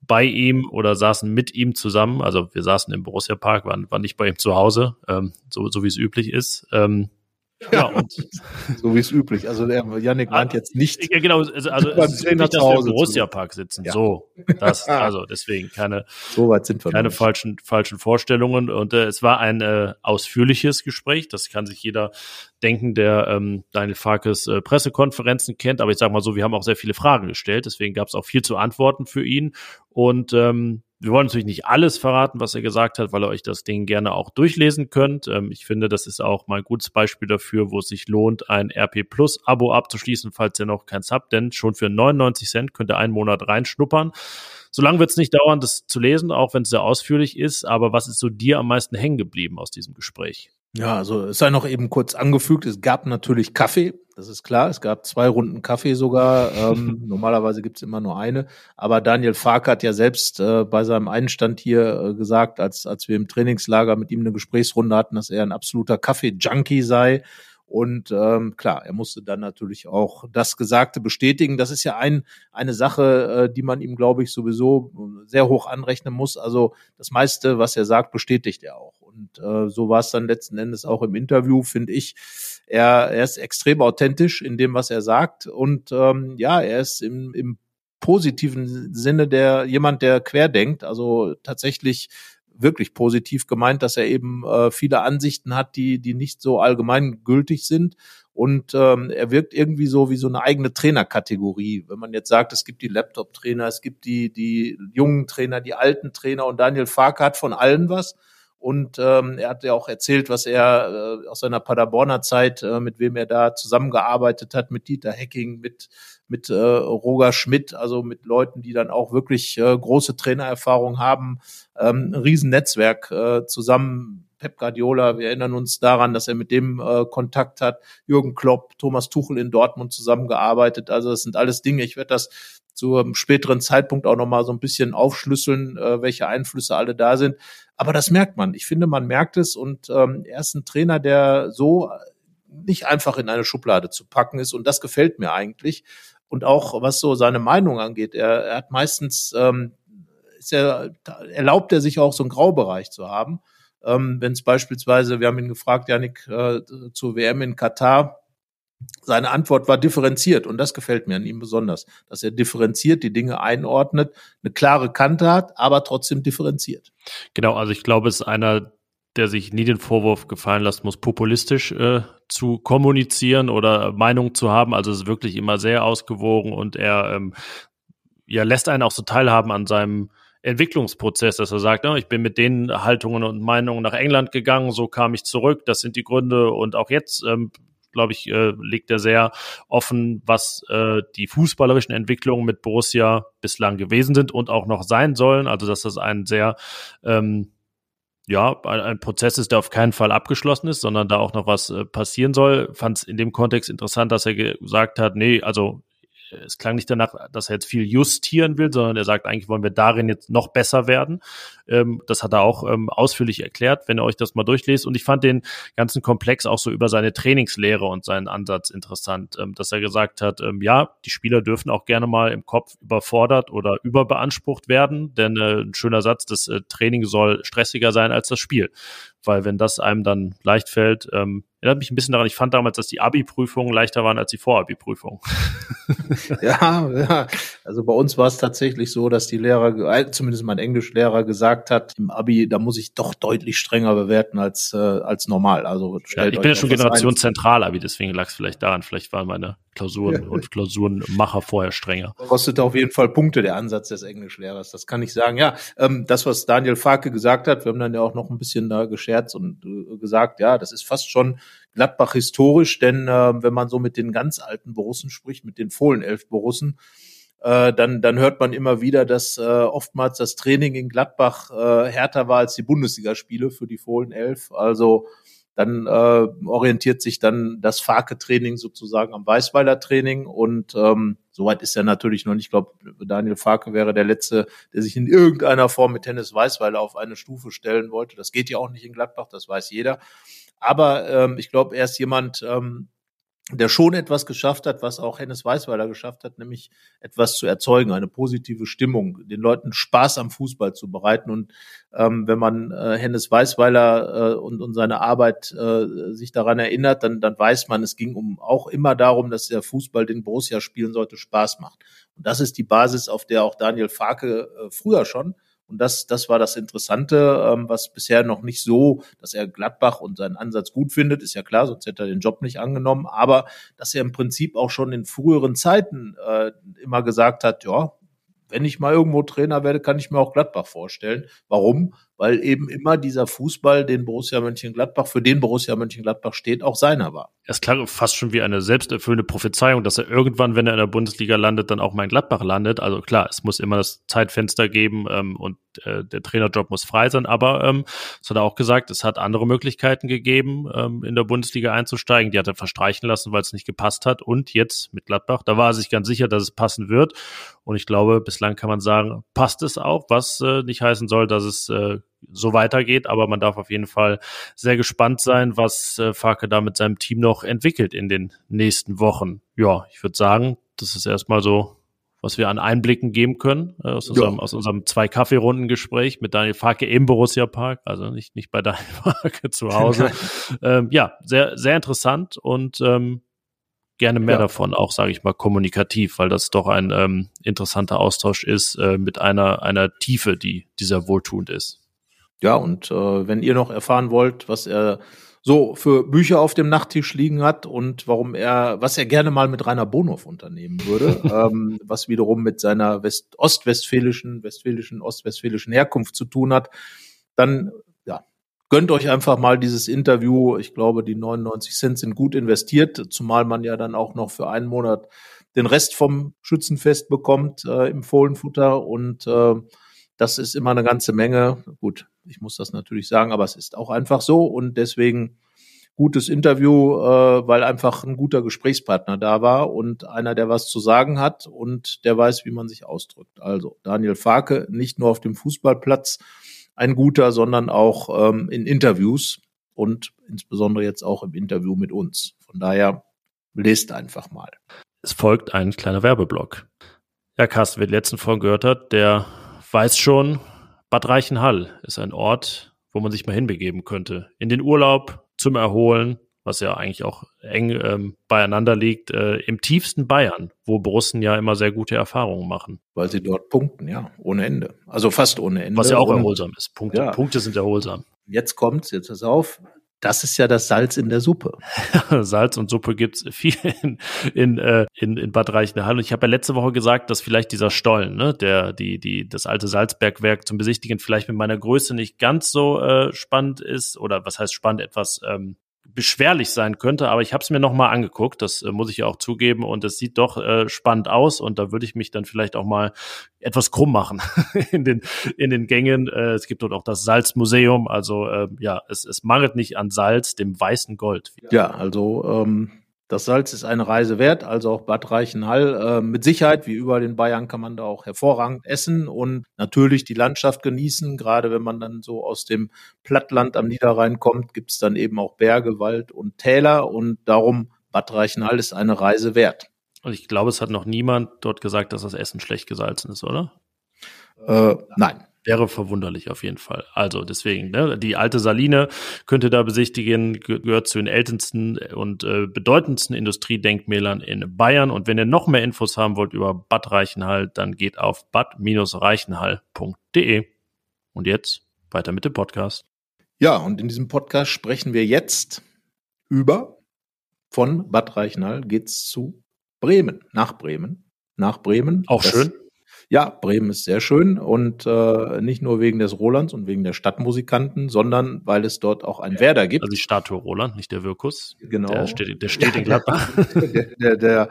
bei ihm oder saßen mit ihm zusammen. Also wir saßen im Borussia Park, waren, waren nicht bei ihm zu Hause, ähm, so, so wie es üblich ist. Ähm, ja, und so wie es üblich. Also der Yannick meint jetzt nicht. Ja, genau, also, also es Trainer nicht, dass wir im Park sitzen. Ja. So, das, also deswegen keine, so weit sind wir keine falschen, falschen Vorstellungen. Und äh, es war ein äh, ausführliches Gespräch. Das kann sich jeder denken, der ähm, Daniel Farkes äh, Pressekonferenzen kennt. Aber ich sage mal so, wir haben auch sehr viele Fragen gestellt. Deswegen gab es auch viel zu antworten für ihn. Und ähm, wir wollen natürlich nicht alles verraten, was er gesagt hat, weil ihr euch das Ding gerne auch durchlesen könnt. Ähm, ich finde, das ist auch mal ein gutes Beispiel dafür, wo es sich lohnt, ein RP Plus Abo abzuschließen, falls ihr noch keins habt, denn schon für 99 Cent könnt ihr einen Monat reinschnuppern. Solange wird es nicht dauern, das zu lesen, auch wenn es sehr ausführlich ist. Aber was ist so dir am meisten hängen geblieben aus diesem Gespräch? Ja, also es sei noch eben kurz angefügt, es gab natürlich Kaffee, das ist klar. Es gab zwei Runden Kaffee sogar. Ähm, normalerweise gibt's immer nur eine. Aber Daniel Fark hat ja selbst äh, bei seinem Einstand hier äh, gesagt, als, als wir im Trainingslager mit ihm eine Gesprächsrunde hatten, dass er ein absoluter Kaffee-Junkie sei. Und ähm, klar, er musste dann natürlich auch das Gesagte bestätigen. Das ist ja ein, eine Sache, äh, die man ihm, glaube ich, sowieso sehr hoch anrechnen muss. Also das meiste, was er sagt, bestätigt er auch. Und äh, so war es dann letzten Endes auch im Interview, finde ich. Er, er ist extrem authentisch in dem, was er sagt. Und ähm, ja, er ist im, im positiven Sinne der jemand, der querdenkt, also tatsächlich wirklich positiv gemeint, dass er eben äh, viele Ansichten hat, die die nicht so allgemein gültig sind und ähm, er wirkt irgendwie so wie so eine eigene Trainerkategorie. Wenn man jetzt sagt, es gibt die Laptop-Trainer, es gibt die die jungen Trainer, die alten Trainer und Daniel Farke hat von allen was und ähm, er hat ja auch erzählt, was er äh, aus seiner Paderborner Zeit, äh, mit wem er da zusammengearbeitet hat, mit Dieter Hecking, mit, mit äh, Roger Schmidt, also mit Leuten, die dann auch wirklich äh, große Trainererfahrung haben, ähm, ein Riesennetzwerk äh, zusammen. Pep Guardiola, wir erinnern uns daran, dass er mit dem äh, Kontakt hat. Jürgen Klopp, Thomas Tuchel in Dortmund zusammengearbeitet. Also das sind alles Dinge. Ich werde das zu einem späteren Zeitpunkt auch nochmal so ein bisschen aufschlüsseln, äh, welche Einflüsse alle da sind. Aber das merkt man. Ich finde, man merkt es und ähm, er ist ein Trainer, der so nicht einfach in eine Schublade zu packen ist und das gefällt mir eigentlich. Und auch was so seine Meinung angeht, er, er hat meistens ähm, ist er, erlaubt er sich auch so einen Graubereich zu haben. Ähm, Wenn es beispielsweise, wir haben ihn gefragt, Janik, äh, zur WM in Katar, seine Antwort war differenziert und das gefällt mir an ihm besonders, dass er differenziert die Dinge einordnet, eine klare Kante hat, aber trotzdem differenziert. Genau, also ich glaube, es ist einer, der sich nie den Vorwurf gefallen lassen muss, populistisch äh, zu kommunizieren oder Meinung zu haben. Also es ist wirklich immer sehr ausgewogen und er ähm, ja, lässt einen auch so teilhaben an seinem Entwicklungsprozess, dass er sagt, oh, ich bin mit den Haltungen und Meinungen nach England gegangen, so kam ich zurück, das sind die Gründe und auch jetzt ähm, glaube ich, äh, legt er sehr offen, was äh, die fußballerischen Entwicklungen mit Borussia bislang gewesen sind und auch noch sein sollen. Also dass das ein sehr ähm, ja, ein, Prozess ist, der auf keinen Fall abgeschlossen ist, sondern da auch noch was äh, passieren soll. Fand es in dem Kontext interessant, dass er gesagt hat, nee, also es klang nicht danach, dass er jetzt viel justieren will, sondern er sagt, eigentlich wollen wir darin jetzt noch besser werden. Ähm, das hat er auch ähm, ausführlich erklärt, wenn ihr euch das mal durchlest. Und ich fand den ganzen Komplex auch so über seine Trainingslehre und seinen Ansatz interessant, ähm, dass er gesagt hat, ähm, ja, die Spieler dürfen auch gerne mal im Kopf überfordert oder überbeansprucht werden, denn äh, ein schöner Satz, das äh, Training soll stressiger sein als das Spiel weil wenn das einem dann leicht fällt, ähm, erinnert mich ein bisschen daran, ich fand damals, dass die Abi-Prüfungen leichter waren als die Vor-Abi-Prüfungen. ja, ja, also bei uns war es tatsächlich so, dass die Lehrer, äh, zumindest mein Englischlehrer gesagt hat, im Abi, da muss ich doch deutlich strenger bewerten als, äh, als normal. Also ja, ich bin ja schon Generation Zentral-Abi, deswegen lag es vielleicht daran, vielleicht waren meine Klausuren und Klausurenmacher vorher strenger. Kostet auf jeden Fall Punkte der Ansatz des Englischlehrers, das kann ich sagen. Ja, ähm, das, was Daniel Farke gesagt hat, wir haben dann ja auch noch ein bisschen da gescherzt und äh, gesagt, ja, das ist fast schon Gladbach historisch, denn äh, wenn man so mit den ganz alten Borussen spricht, mit den Fohlenelf Borussen, äh, dann, dann hört man immer wieder, dass äh, oftmals das Training in Gladbach äh, härter war als die Bundesligaspiele für die Fohlenelf. Also dann äh, orientiert sich dann das Farke-Training sozusagen am Weißweiler Training und ähm, soweit ist er natürlich noch nicht. Ich glaube, Daniel Farke wäre der Letzte, der sich in irgendeiner Form mit Tennis Weißweiler auf eine Stufe stellen wollte. Das geht ja auch nicht in Gladbach, das weiß jeder. Aber ähm, ich glaube, er ist jemand, ähm, der schon etwas geschafft hat, was auch Hennes Weißweiler geschafft hat, nämlich etwas zu erzeugen, eine positive Stimmung, den Leuten Spaß am Fußball zu bereiten. Und ähm, wenn man äh, Hennes Weißweiler äh, und, und seine Arbeit äh, sich daran erinnert, dann, dann weiß man, es ging um auch immer darum, dass der Fußball, den Borussia spielen sollte, Spaß macht. Und das ist die Basis, auf der auch Daniel Farke äh, früher schon und das, das war das Interessante, ähm, was bisher noch nicht so, dass er Gladbach und seinen Ansatz gut findet, ist ja klar, sonst hätte er den Job nicht angenommen, aber dass er im Prinzip auch schon in früheren Zeiten äh, immer gesagt hat, ja, wenn ich mal irgendwo Trainer werde, kann ich mir auch Gladbach vorstellen. Warum? Weil eben immer dieser Fußball, den Borussia Mönchengladbach, für den Borussia Mönchengladbach steht, auch seiner war. Es klang fast schon wie eine selbsterfüllende Prophezeiung, dass er irgendwann, wenn er in der Bundesliga landet, dann auch mal in Gladbach landet. Also klar, es muss immer das Zeitfenster geben ähm, und äh, der Trainerjob muss frei sein, aber ähm, es hat er auch gesagt, es hat andere Möglichkeiten gegeben, ähm, in der Bundesliga einzusteigen. Die hat er verstreichen lassen, weil es nicht gepasst hat. Und jetzt mit Gladbach, da war er sich ganz sicher, dass es passen wird. Und ich glaube, bislang kann man sagen, passt es auch, was äh, nicht heißen soll, dass es äh, so weitergeht. Aber man darf auf jeden Fall sehr gespannt sein, was äh, Farke da mit seinem Team noch entwickelt in den nächsten Wochen. Ja, ich würde sagen, das ist erstmal so, was wir an Einblicken geben können äh, aus, unserem, aus unserem zwei Kaffeerunden Gespräch mit Daniel Farke im Borussia Park, also nicht nicht bei Daniel Farke zu Hause. ähm, ja, sehr sehr interessant und ähm, gerne mehr ja. davon, auch sage ich mal kommunikativ, weil das doch ein ähm, interessanter Austausch ist äh, mit einer einer Tiefe, die dieser wohltuend ist. Ja, und äh, wenn ihr noch erfahren wollt, was er so für Bücher auf dem Nachttisch liegen hat und warum er, was er gerne mal mit Rainer Bonhoff unternehmen würde, ähm, was wiederum mit seiner West ostwestfälischen, westfälischen, ostwestfälischen Herkunft zu tun hat, dann ja, gönnt euch einfach mal dieses Interview. Ich glaube, die 99 Cent sind gut investiert, zumal man ja dann auch noch für einen Monat den Rest vom Schützenfest bekommt äh, im Fohlenfutter und äh, das ist immer eine ganze Menge. Gut, ich muss das natürlich sagen, aber es ist auch einfach so und deswegen gutes Interview, äh, weil einfach ein guter Gesprächspartner da war und einer, der was zu sagen hat und der weiß, wie man sich ausdrückt. Also Daniel Farke, nicht nur auf dem Fußballplatz ein guter, sondern auch ähm, in Interviews und insbesondere jetzt auch im Interview mit uns. Von daher lest einfach mal. Es folgt ein kleiner Werbeblock. Ja, Carsten, wer die letzten Folgen gehört hat, der weiß schon, Bad Reichenhall ist ein Ort, wo man sich mal hinbegeben könnte. In den Urlaub, zum Erholen, was ja eigentlich auch eng ähm, beieinander liegt, äh, im tiefsten Bayern, wo Borussen ja immer sehr gute Erfahrungen machen. Weil sie dort punkten, ja, ohne Ende. Also fast ohne Ende. Was ja auch erholsam ist. Punkte, ja. Punkte sind erholsam. Jetzt kommt's, jetzt ist auf. Das ist ja das Salz in der Suppe. Salz und Suppe gibt's viel in, in, äh, in, in Bad Reichenhall. Und ich habe ja letzte Woche gesagt, dass vielleicht dieser Stollen, ne, der, die, die, das alte Salzbergwerk zum Besichtigen vielleicht mit meiner Größe nicht ganz so äh, spannend ist. Oder was heißt spannend, etwas ähm, beschwerlich sein könnte, aber ich habe es mir noch mal angeguckt, das äh, muss ich ja auch zugeben und es sieht doch äh, spannend aus und da würde ich mich dann vielleicht auch mal etwas krumm machen in den in den Gängen. Äh, es gibt dort auch das Salzmuseum, also äh, ja, es, es mangelt nicht an Salz, dem weißen Gold. Ja, also ähm, das Salz ist eine Reise wert, also auch Bad Reichenhall. Äh, mit Sicherheit, wie überall in Bayern, kann man da auch hervorragend essen und natürlich die Landschaft genießen. Gerade wenn man dann so aus dem Plattland am Niederrhein kommt, gibt es dann eben auch Berge, Wald und Täler und darum Bad Reichenhall ist eine Reise wert. Und ich glaube, es hat noch niemand dort gesagt, dass das Essen schlecht gesalzen ist, oder? Äh, nein. Wäre verwunderlich auf jeden Fall. Also deswegen, ne, die alte Saline könnt ihr da besichtigen, gehört zu den ältesten und äh, bedeutendsten Industriedenkmälern in Bayern. Und wenn ihr noch mehr Infos haben wollt über Bad Reichenhall, dann geht auf bad-reichenhall.de. Und jetzt weiter mit dem Podcast. Ja, und in diesem Podcast sprechen wir jetzt über von Bad Reichenhall geht's zu Bremen, nach Bremen, nach Bremen. Auch schön. Ja, Bremen ist sehr schön und äh, nicht nur wegen des Rolands und wegen der Stadtmusikanten, sondern weil es dort auch ein Werder gibt. Also die Statue Roland, nicht der Wirkus. Genau. Der steht, der steht in Gladbach. der, der, der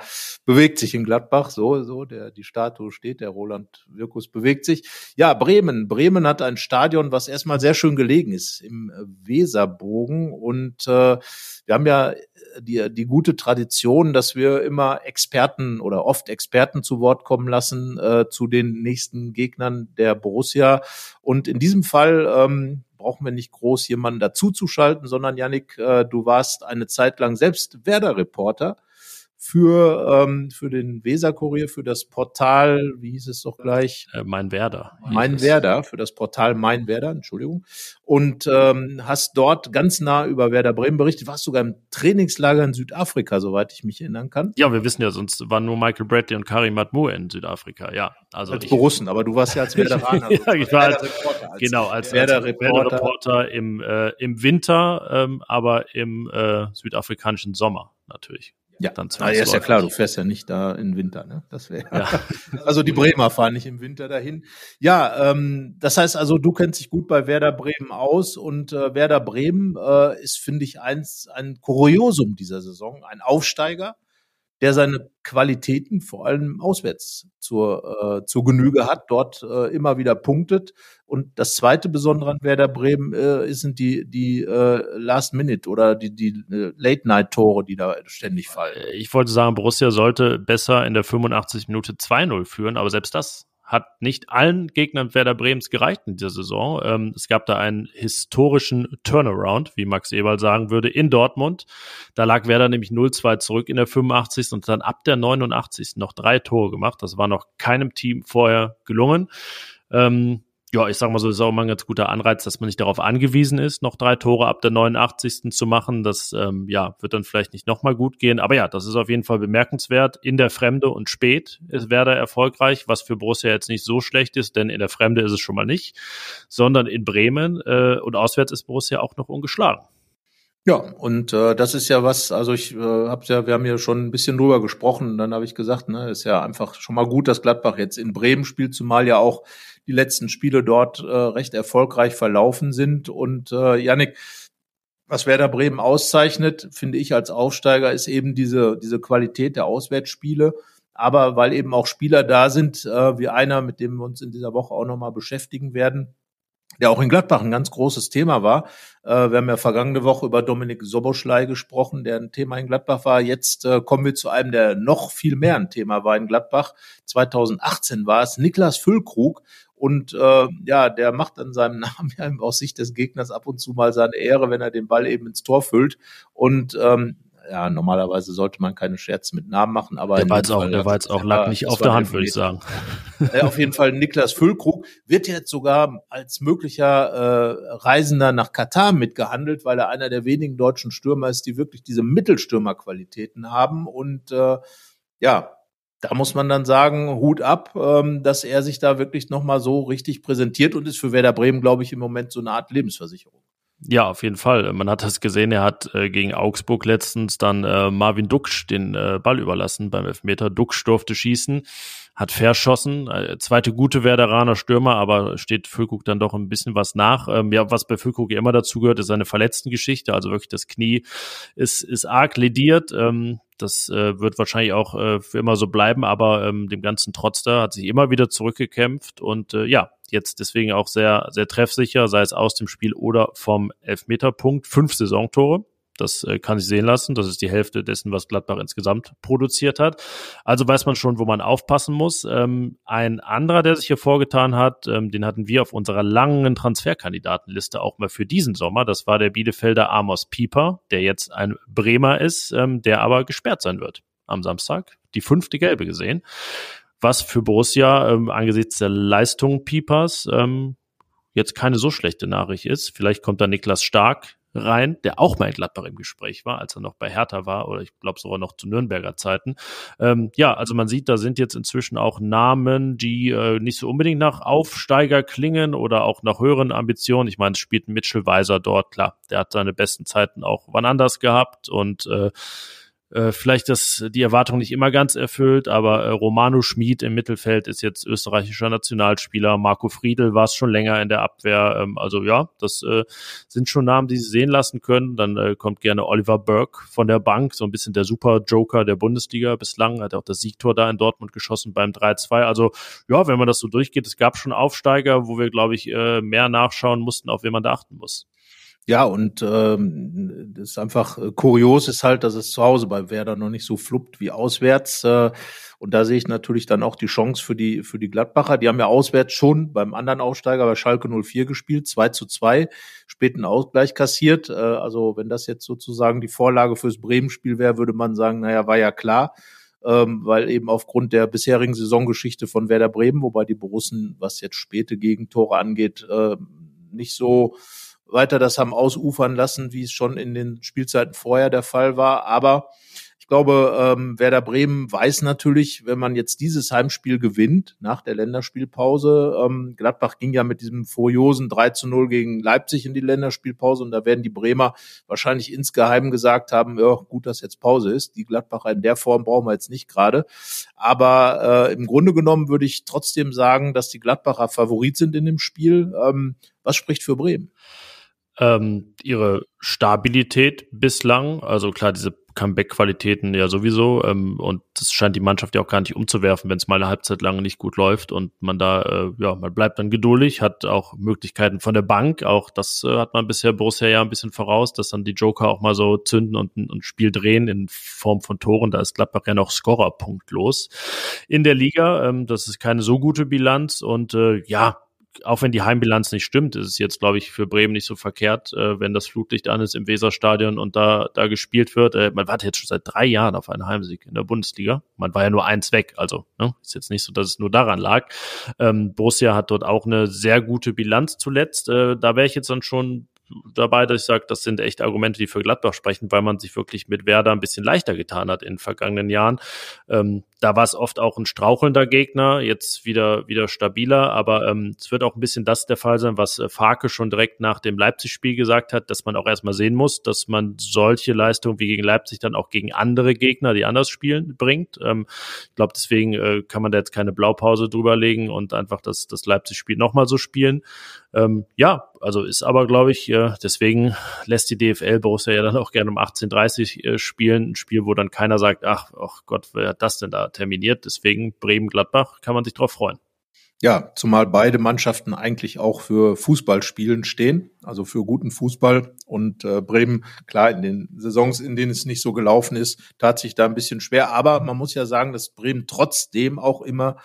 bewegt sich in Gladbach, so, so, der, die Statue steht, der Roland Wirkus bewegt sich. Ja, Bremen. Bremen hat ein Stadion, was erstmal sehr schön gelegen ist, im Weserbogen und äh, wir haben ja die, die gute Tradition, dass wir immer Experten oder oft Experten zu Wort kommen lassen äh, zu den nächsten Gegnern der Borussia. Und in diesem Fall ähm, brauchen wir nicht groß jemanden dazu zu schalten, sondern Yannick, äh, du warst eine Zeit lang selbst Werder-Reporter für, ähm, für den Weser-Kurier, für das Portal, wie hieß es doch gleich? Äh, mein Werder. Mein Werder, für das Portal Mein Werder, Entschuldigung. Und ähm, hast dort ganz nah über Werder Bremen berichtet, warst sogar im Trainingslager in Südafrika, soweit ich mich erinnern kann. Ja, wir wissen ja, sonst waren nur Michael Bradley und Karim Matmou in Südafrika, ja. Also als ich, Borussen, aber du warst ja als Werderaner. Also ja, ich war als, als, genau, als Werder-Reporter Werder im, äh, im Winter, ähm, aber im äh, südafrikanischen Sommer natürlich. Ja, dann ah, ja, ist ja klar, du fährst ja nicht da im Winter, ne? Das wäre. Ja. also die Bremer fahren nicht im Winter dahin. Ja, ähm, das heißt also, du kennst dich gut bei Werder Bremen aus und äh, Werder Bremen äh, ist, finde ich, eins ein Kuriosum dieser Saison, ein Aufsteiger der seine Qualitäten vor allem auswärts zur, äh, zur Genüge hat, dort äh, immer wieder punktet. Und das zweite Besondere an Werder Bremen äh, sind die, die äh, Last Minute oder die, die äh, Late-Night-Tore, die da ständig fallen. Ich wollte sagen, Borussia sollte besser in der 85 Minute 2-0 führen, aber selbst das hat nicht allen Gegnern Werder Bremens gereicht in dieser Saison. Ähm, es gab da einen historischen Turnaround, wie Max Eberl sagen würde, in Dortmund. Da lag Werder nämlich 0-2 zurück in der 85. und dann ab der 89. noch drei Tore gemacht. Das war noch keinem Team vorher gelungen. Ähm, ja, ich sag mal so, ist auch mal ein ganz guter Anreiz, dass man nicht darauf angewiesen ist, noch drei Tore ab der 89. zu machen. Das ähm, ja, wird dann vielleicht nicht nochmal gut gehen. Aber ja, das ist auf jeden Fall bemerkenswert. In der Fremde und spät ist Werder erfolgreich, was für Borussia jetzt nicht so schlecht ist, denn in der Fremde ist es schon mal nicht, sondern in Bremen äh, und auswärts ist Borussia auch noch ungeschlagen. Ja, und äh, das ist ja was, also ich äh, habe ja, wir haben ja schon ein bisschen drüber gesprochen, dann habe ich gesagt, ne, ist ja einfach schon mal gut, dass Gladbach jetzt in Bremen spielt, zumal ja auch die letzten Spiele dort äh, recht erfolgreich verlaufen sind. Und äh, Yannick, was Werder Bremen auszeichnet, finde ich als Aufsteiger, ist eben diese, diese Qualität der Auswärtsspiele. Aber weil eben auch Spieler da sind, äh, wie einer, mit dem wir uns in dieser Woche auch nochmal beschäftigen werden, der auch in Gladbach ein ganz großes Thema war. Äh, wir haben ja vergangene Woche über Dominik Soboschlei gesprochen, der ein Thema in Gladbach war. Jetzt äh, kommen wir zu einem, der noch viel mehr ein Thema war in Gladbach. 2018 war es Niklas Füllkrug. Und äh, ja, der macht an seinem Namen ja aus Sicht des Gegners ab und zu mal seine Ehre, wenn er den Ball eben ins Tor füllt. Und ähm, ja, normalerweise sollte man keine Scherze mit Namen machen, aber der war jetzt auch, der war jetzt auch lag nicht auf der Hand, würde ich sagen. Auf jeden Fall Niklas Füllkrug wird jetzt sogar als möglicher äh, Reisender nach Katar mitgehandelt, weil er einer der wenigen deutschen Stürmer ist, die wirklich diese Mittelstürmerqualitäten haben und äh, ja, da muss man dann sagen, Hut ab, ähm, dass er sich da wirklich nochmal so richtig präsentiert und ist für Werder Bremen, glaube ich, im Moment so eine Art Lebensversicherung. Ja, auf jeden Fall. Man hat das gesehen, er hat äh, gegen Augsburg letztens dann äh, Marvin Duksch den äh, Ball überlassen beim Elfmeter. Duksch durfte schießen, hat verschossen. Äh, zweite gute Werderaner Stürmer, aber steht Füllkrug dann doch ein bisschen was nach. Ähm, ja, was bei Füllkrug immer dazu gehört, ist seine Verletztengeschichte. Also wirklich das Knie ist, ist arg lediert. Ähm, das äh, wird wahrscheinlich auch äh, für immer so bleiben, aber ähm, dem Ganzen trotz da hat sich immer wieder zurückgekämpft und äh, ja, jetzt deswegen auch sehr, sehr treffsicher, sei es aus dem Spiel oder vom Elfmeterpunkt. Fünf Saisontore. Das äh, kann sich sehen lassen. Das ist die Hälfte dessen, was Gladbach insgesamt produziert hat. Also weiß man schon, wo man aufpassen muss. Ähm, ein anderer, der sich hier vorgetan hat, ähm, den hatten wir auf unserer langen Transferkandidatenliste auch mal für diesen Sommer. Das war der Bielefelder Amos Pieper, der jetzt ein Bremer ist, ähm, der aber gesperrt sein wird am Samstag. Die fünfte Gelbe gesehen was für Borussia ähm, angesichts der Leistung Piepers ähm, jetzt keine so schlechte Nachricht ist. Vielleicht kommt da Niklas Stark rein, der auch mal in Gladbach im Gespräch war, als er noch bei Hertha war oder ich glaube sogar noch zu Nürnberger Zeiten. Ähm, ja, also man sieht, da sind jetzt inzwischen auch Namen, die äh, nicht so unbedingt nach Aufsteiger klingen oder auch nach höheren Ambitionen. Ich meine, es spielt Mitchell Weiser dort, klar, der hat seine besten Zeiten auch wann anders gehabt und äh, äh, vielleicht das die Erwartung nicht immer ganz erfüllt, aber äh, Romano Schmid im Mittelfeld ist jetzt österreichischer Nationalspieler. Marco Friedel war es schon länger in der Abwehr. Ähm, also ja, das äh, sind schon Namen, die sie sehen lassen können. Dann äh, kommt gerne Oliver Burke von der Bank, so ein bisschen der Super-Joker der Bundesliga bislang. Hat auch das Siegtor da in Dortmund geschossen beim 3-2. Also ja, wenn man das so durchgeht, es gab schon Aufsteiger, wo wir, glaube ich, äh, mehr nachschauen mussten, auf wen man da achten muss. Ja, und ähm, das ist einfach äh, kurios ist halt, dass es zu Hause bei Werder noch nicht so fluppt wie auswärts. Äh, und da sehe ich natürlich dann auch die Chance für die, für die Gladbacher. Die haben ja auswärts schon beim anderen Aufsteiger bei Schalke 04 gespielt, 2 zu 2, späten Ausgleich kassiert. Äh, also wenn das jetzt sozusagen die Vorlage fürs Bremen-Spiel wäre, würde man sagen, naja, war ja klar. Ähm, weil eben aufgrund der bisherigen Saisongeschichte von Werder Bremen, wobei die Borussen, was jetzt späte Gegentore angeht, äh, nicht so weiter das haben ausufern lassen, wie es schon in den Spielzeiten vorher der Fall war. Aber ich glaube, ähm, Werder Bremen weiß natürlich, wenn man jetzt dieses Heimspiel gewinnt, nach der Länderspielpause, ähm, Gladbach ging ja mit diesem furiosen 3 zu 0 gegen Leipzig in die Länderspielpause und da werden die Bremer wahrscheinlich insgeheim gesagt haben, ja, gut, dass jetzt Pause ist. Die Gladbacher in der Form brauchen wir jetzt nicht gerade. Aber äh, im Grunde genommen würde ich trotzdem sagen, dass die Gladbacher Favorit sind in dem Spiel. Ähm, was spricht für Bremen? Ähm, ihre Stabilität bislang, also klar, diese Comeback-Qualitäten ja sowieso, ähm, und das scheint die Mannschaft ja auch gar nicht umzuwerfen, wenn es mal eine Halbzeit lang nicht gut läuft und man da, äh, ja, man bleibt dann geduldig, hat auch Möglichkeiten von der Bank, auch das äh, hat man bisher Borussia ja ein bisschen voraus, dass dann die Joker auch mal so zünden und ein Spiel drehen in Form von Toren, da ist Gladbach ja noch Scorerpunktlos in der Liga, ähm, das ist keine so gute Bilanz und äh, ja, auch wenn die Heimbilanz nicht stimmt, ist es jetzt, glaube ich, für Bremen nicht so verkehrt, äh, wenn das Flutlicht an ist im Weserstadion und da, da gespielt wird. Äh, man wartet jetzt schon seit drei Jahren auf einen Heimsieg in der Bundesliga. Man war ja nur eins weg, also ne, ist jetzt nicht so, dass es nur daran lag. Ähm, Borussia hat dort auch eine sehr gute Bilanz zuletzt. Äh, da wäre ich jetzt dann schon dabei, dass ich sage, das sind echt Argumente, die für Gladbach sprechen, weil man sich wirklich mit Werder ein bisschen leichter getan hat in den vergangenen Jahren. Ähm, da war es oft auch ein strauchelnder Gegner, jetzt wieder, wieder stabiler, aber ähm, es wird auch ein bisschen das der Fall sein, was äh, Farke schon direkt nach dem Leipzig-Spiel gesagt hat, dass man auch erstmal sehen muss, dass man solche Leistungen wie gegen Leipzig dann auch gegen andere Gegner, die anders spielen, bringt. Ähm, ich glaube, deswegen äh, kann man da jetzt keine Blaupause drüber legen und einfach das, das Leipzig-Spiel nochmal so spielen. Ähm, ja, also ist aber, glaube ich, äh, deswegen lässt die DFL Borussia ja dann auch gerne um 18.30 äh, spielen. Ein Spiel, wo dann keiner sagt, ach, ach Gott, wer hat das denn da terminiert? Deswegen Bremen-Gladbach kann man sich drauf freuen. Ja, zumal beide Mannschaften eigentlich auch für Fußballspielen stehen, also für guten Fußball. Und äh, Bremen, klar, in den Saisons, in denen es nicht so gelaufen ist, tat sich da ein bisschen schwer. Aber man muss ja sagen, dass Bremen trotzdem auch immer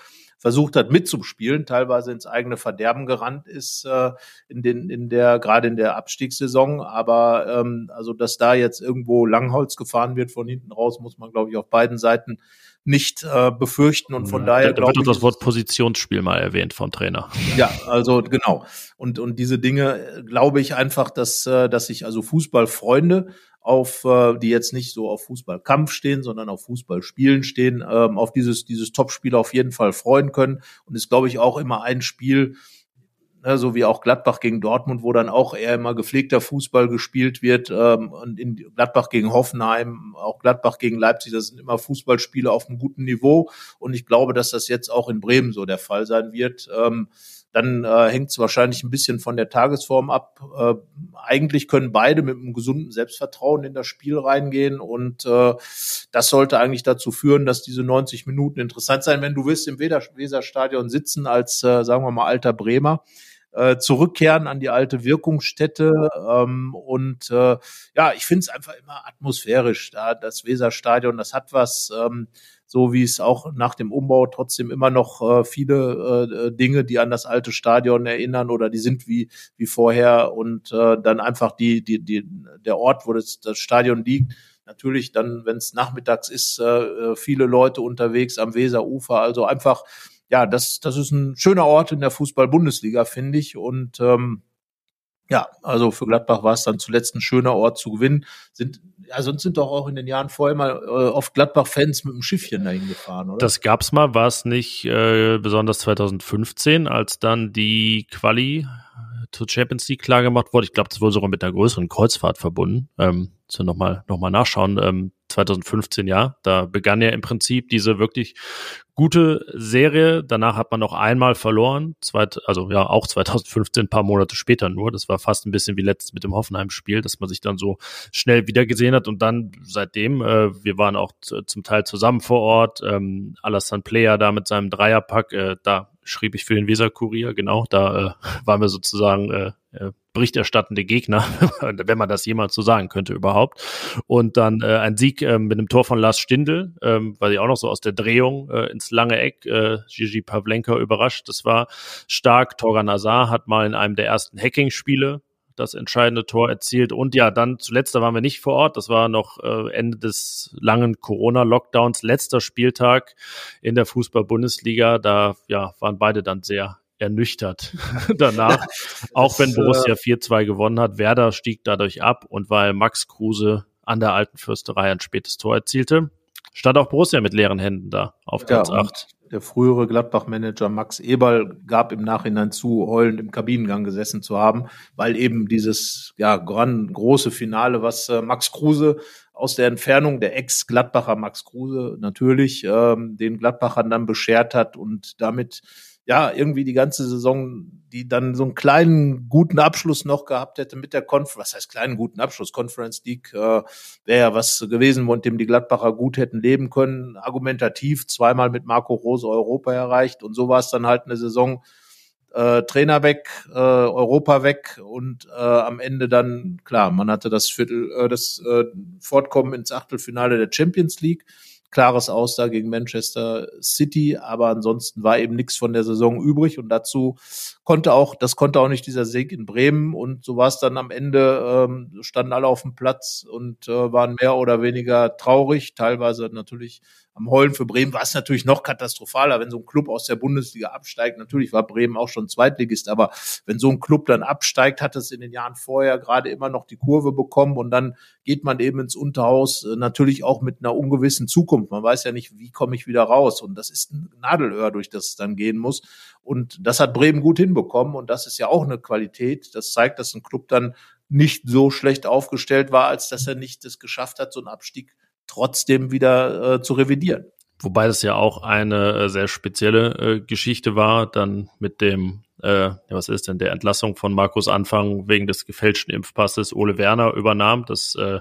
versucht hat mitzuspielen, teilweise ins eigene Verderben gerannt ist äh, in den in der gerade in der Abstiegssaison. Aber ähm, also dass da jetzt irgendwo Langholz gefahren wird von hinten raus, muss man glaube ich auf beiden Seiten nicht äh, befürchten und von ja, daher da, da wird das Wort Positionsspiel mal erwähnt vom Trainer. Ja, also genau und und diese Dinge äh, glaube ich einfach, dass äh, dass sich also Fußballfreunde auf äh, die jetzt nicht so auf Fußballkampf stehen, sondern auf Fußballspielen stehen, ähm, auf dieses dieses Topspiel auf jeden Fall freuen können und ist glaube ich auch immer ein Spiel ne, so wie auch Gladbach gegen Dortmund, wo dann auch eher immer gepflegter Fußball gespielt wird ähm, und in Gladbach gegen Hoffenheim, auch Gladbach gegen Leipzig, das sind immer Fußballspiele auf einem guten Niveau und ich glaube, dass das jetzt auch in Bremen so der Fall sein wird. Ähm, dann äh, hängt es wahrscheinlich ein bisschen von der Tagesform ab. Äh, eigentlich können beide mit einem gesunden Selbstvertrauen in das Spiel reingehen und äh, das sollte eigentlich dazu führen, dass diese 90 Minuten interessant sein. Wenn du willst im Weserstadion sitzen als, äh, sagen wir mal, alter Bremer, äh, zurückkehren an die alte Wirkungsstätte. Ähm, und äh, ja, ich finde es einfach immer atmosphärisch. Da das Weserstadion, das hat was. Ähm, so wie es auch nach dem Umbau trotzdem immer noch äh, viele äh, Dinge, die an das alte Stadion erinnern oder die sind wie wie vorher und äh, dann einfach die die die der Ort, wo das, das Stadion liegt. Natürlich dann, wenn es nachmittags ist, äh, äh, viele Leute unterwegs am Weserufer. Also einfach ja, das, das ist ein schöner Ort in der Fußball-Bundesliga, finde ich. Und ähm, ja, also für Gladbach war es dann zuletzt ein schöner Ort zu gewinnen. Sind, ja, sonst sind doch auch in den Jahren vorher mal äh, oft Gladbach-Fans mit dem Schiffchen dahin gefahren, oder? Das gab's mal, war es nicht äh, besonders 2015, als dann die Quali zur Champions League klar gemacht wurde. Ich glaube, das wurde sogar mit einer größeren Kreuzfahrt verbunden. Ähm, so nochmal noch mal nachschauen. Ähm, 2015, ja, da begann ja im Prinzip diese wirklich gute Serie. Danach hat man noch einmal verloren, Zweit, also ja auch 2015, ein paar Monate später nur. Das war fast ein bisschen wie letztes mit dem Hoffenheim-Spiel, dass man sich dann so schnell wieder gesehen hat und dann seitdem, äh, wir waren auch zum Teil zusammen vor Ort, ähm, Alassane Player da mit seinem Dreierpack, äh, da schrieb ich für den Weser-Kurier, genau, da äh, waren wir sozusagen äh, äh, berichterstattende Gegner, wenn man das jemals so sagen könnte überhaupt. Und dann äh, ein Sieg äh, mit einem Tor von Lars Stindl, ähm, weil ich auch noch so aus der Drehung äh, ins lange Eck äh, Gigi Pavlenka überrascht. Das war stark. Torgan Azar hat mal in einem der ersten Hacking-Spiele das entscheidende Tor erzielt. Und ja, dann zuletzt, da waren wir nicht vor Ort. Das war noch äh, Ende des langen Corona-Lockdowns, letzter Spieltag in der Fußball-Bundesliga. Da ja, waren beide dann sehr ernüchtert danach. Auch wenn Borussia 4-2 gewonnen hat. Werder stieg dadurch ab und weil Max Kruse an der alten Fürsterei ein spätes Tor erzielte, stand auch Borussia mit leeren Händen da auf Platz ja, 8. Der frühere Gladbach-Manager Max Eberl gab im Nachhinein zu, heulend im Kabinengang gesessen zu haben, weil eben dieses ja große Finale, was äh, Max Kruse aus der Entfernung, der Ex-Gladbacher Max Kruse natürlich, ähm, den Gladbachern dann beschert hat und damit ja, irgendwie die ganze Saison, die dann so einen kleinen guten Abschluss noch gehabt hätte mit der Conference, was heißt kleinen guten Abschluss? Conference League äh, wäre ja was gewesen, mit dem die Gladbacher gut hätten leben können. Argumentativ zweimal mit Marco Rose Europa erreicht und so war es dann halt eine Saison, äh, Trainer weg, äh, Europa weg und äh, am Ende dann, klar, man hatte das Viertel, äh, das äh, Fortkommen ins Achtelfinale der Champions League klares Aus da gegen Manchester City, aber ansonsten war eben nichts von der Saison übrig und dazu konnte auch, das konnte auch nicht dieser Sieg in Bremen und so war es dann am Ende, ähm, standen alle auf dem Platz und äh, waren mehr oder weniger traurig, teilweise natürlich am Heulen für Bremen war es natürlich noch katastrophaler, wenn so ein Club aus der Bundesliga absteigt. Natürlich war Bremen auch schon Zweitligist, aber wenn so ein Club dann absteigt, hat es in den Jahren vorher gerade immer noch die Kurve bekommen und dann geht man eben ins Unterhaus, äh, natürlich auch mit einer ungewissen Zukunft. Man weiß ja nicht, wie komme ich wieder raus und das ist ein Nadelöhr, durch das es dann gehen muss. Und das hat Bremen gut hinbekommen und das ist ja auch eine Qualität. Das zeigt, dass ein Club dann nicht so schlecht aufgestellt war, als dass er nicht es geschafft hat, so einen Abstieg trotzdem wieder äh, zu revidieren. Wobei das ja auch eine äh, sehr spezielle äh, Geschichte war, dann mit dem, äh, was ist denn, der Entlassung von Markus Anfang wegen des gefälschten Impfpasses Ole Werner übernahm. Das, äh,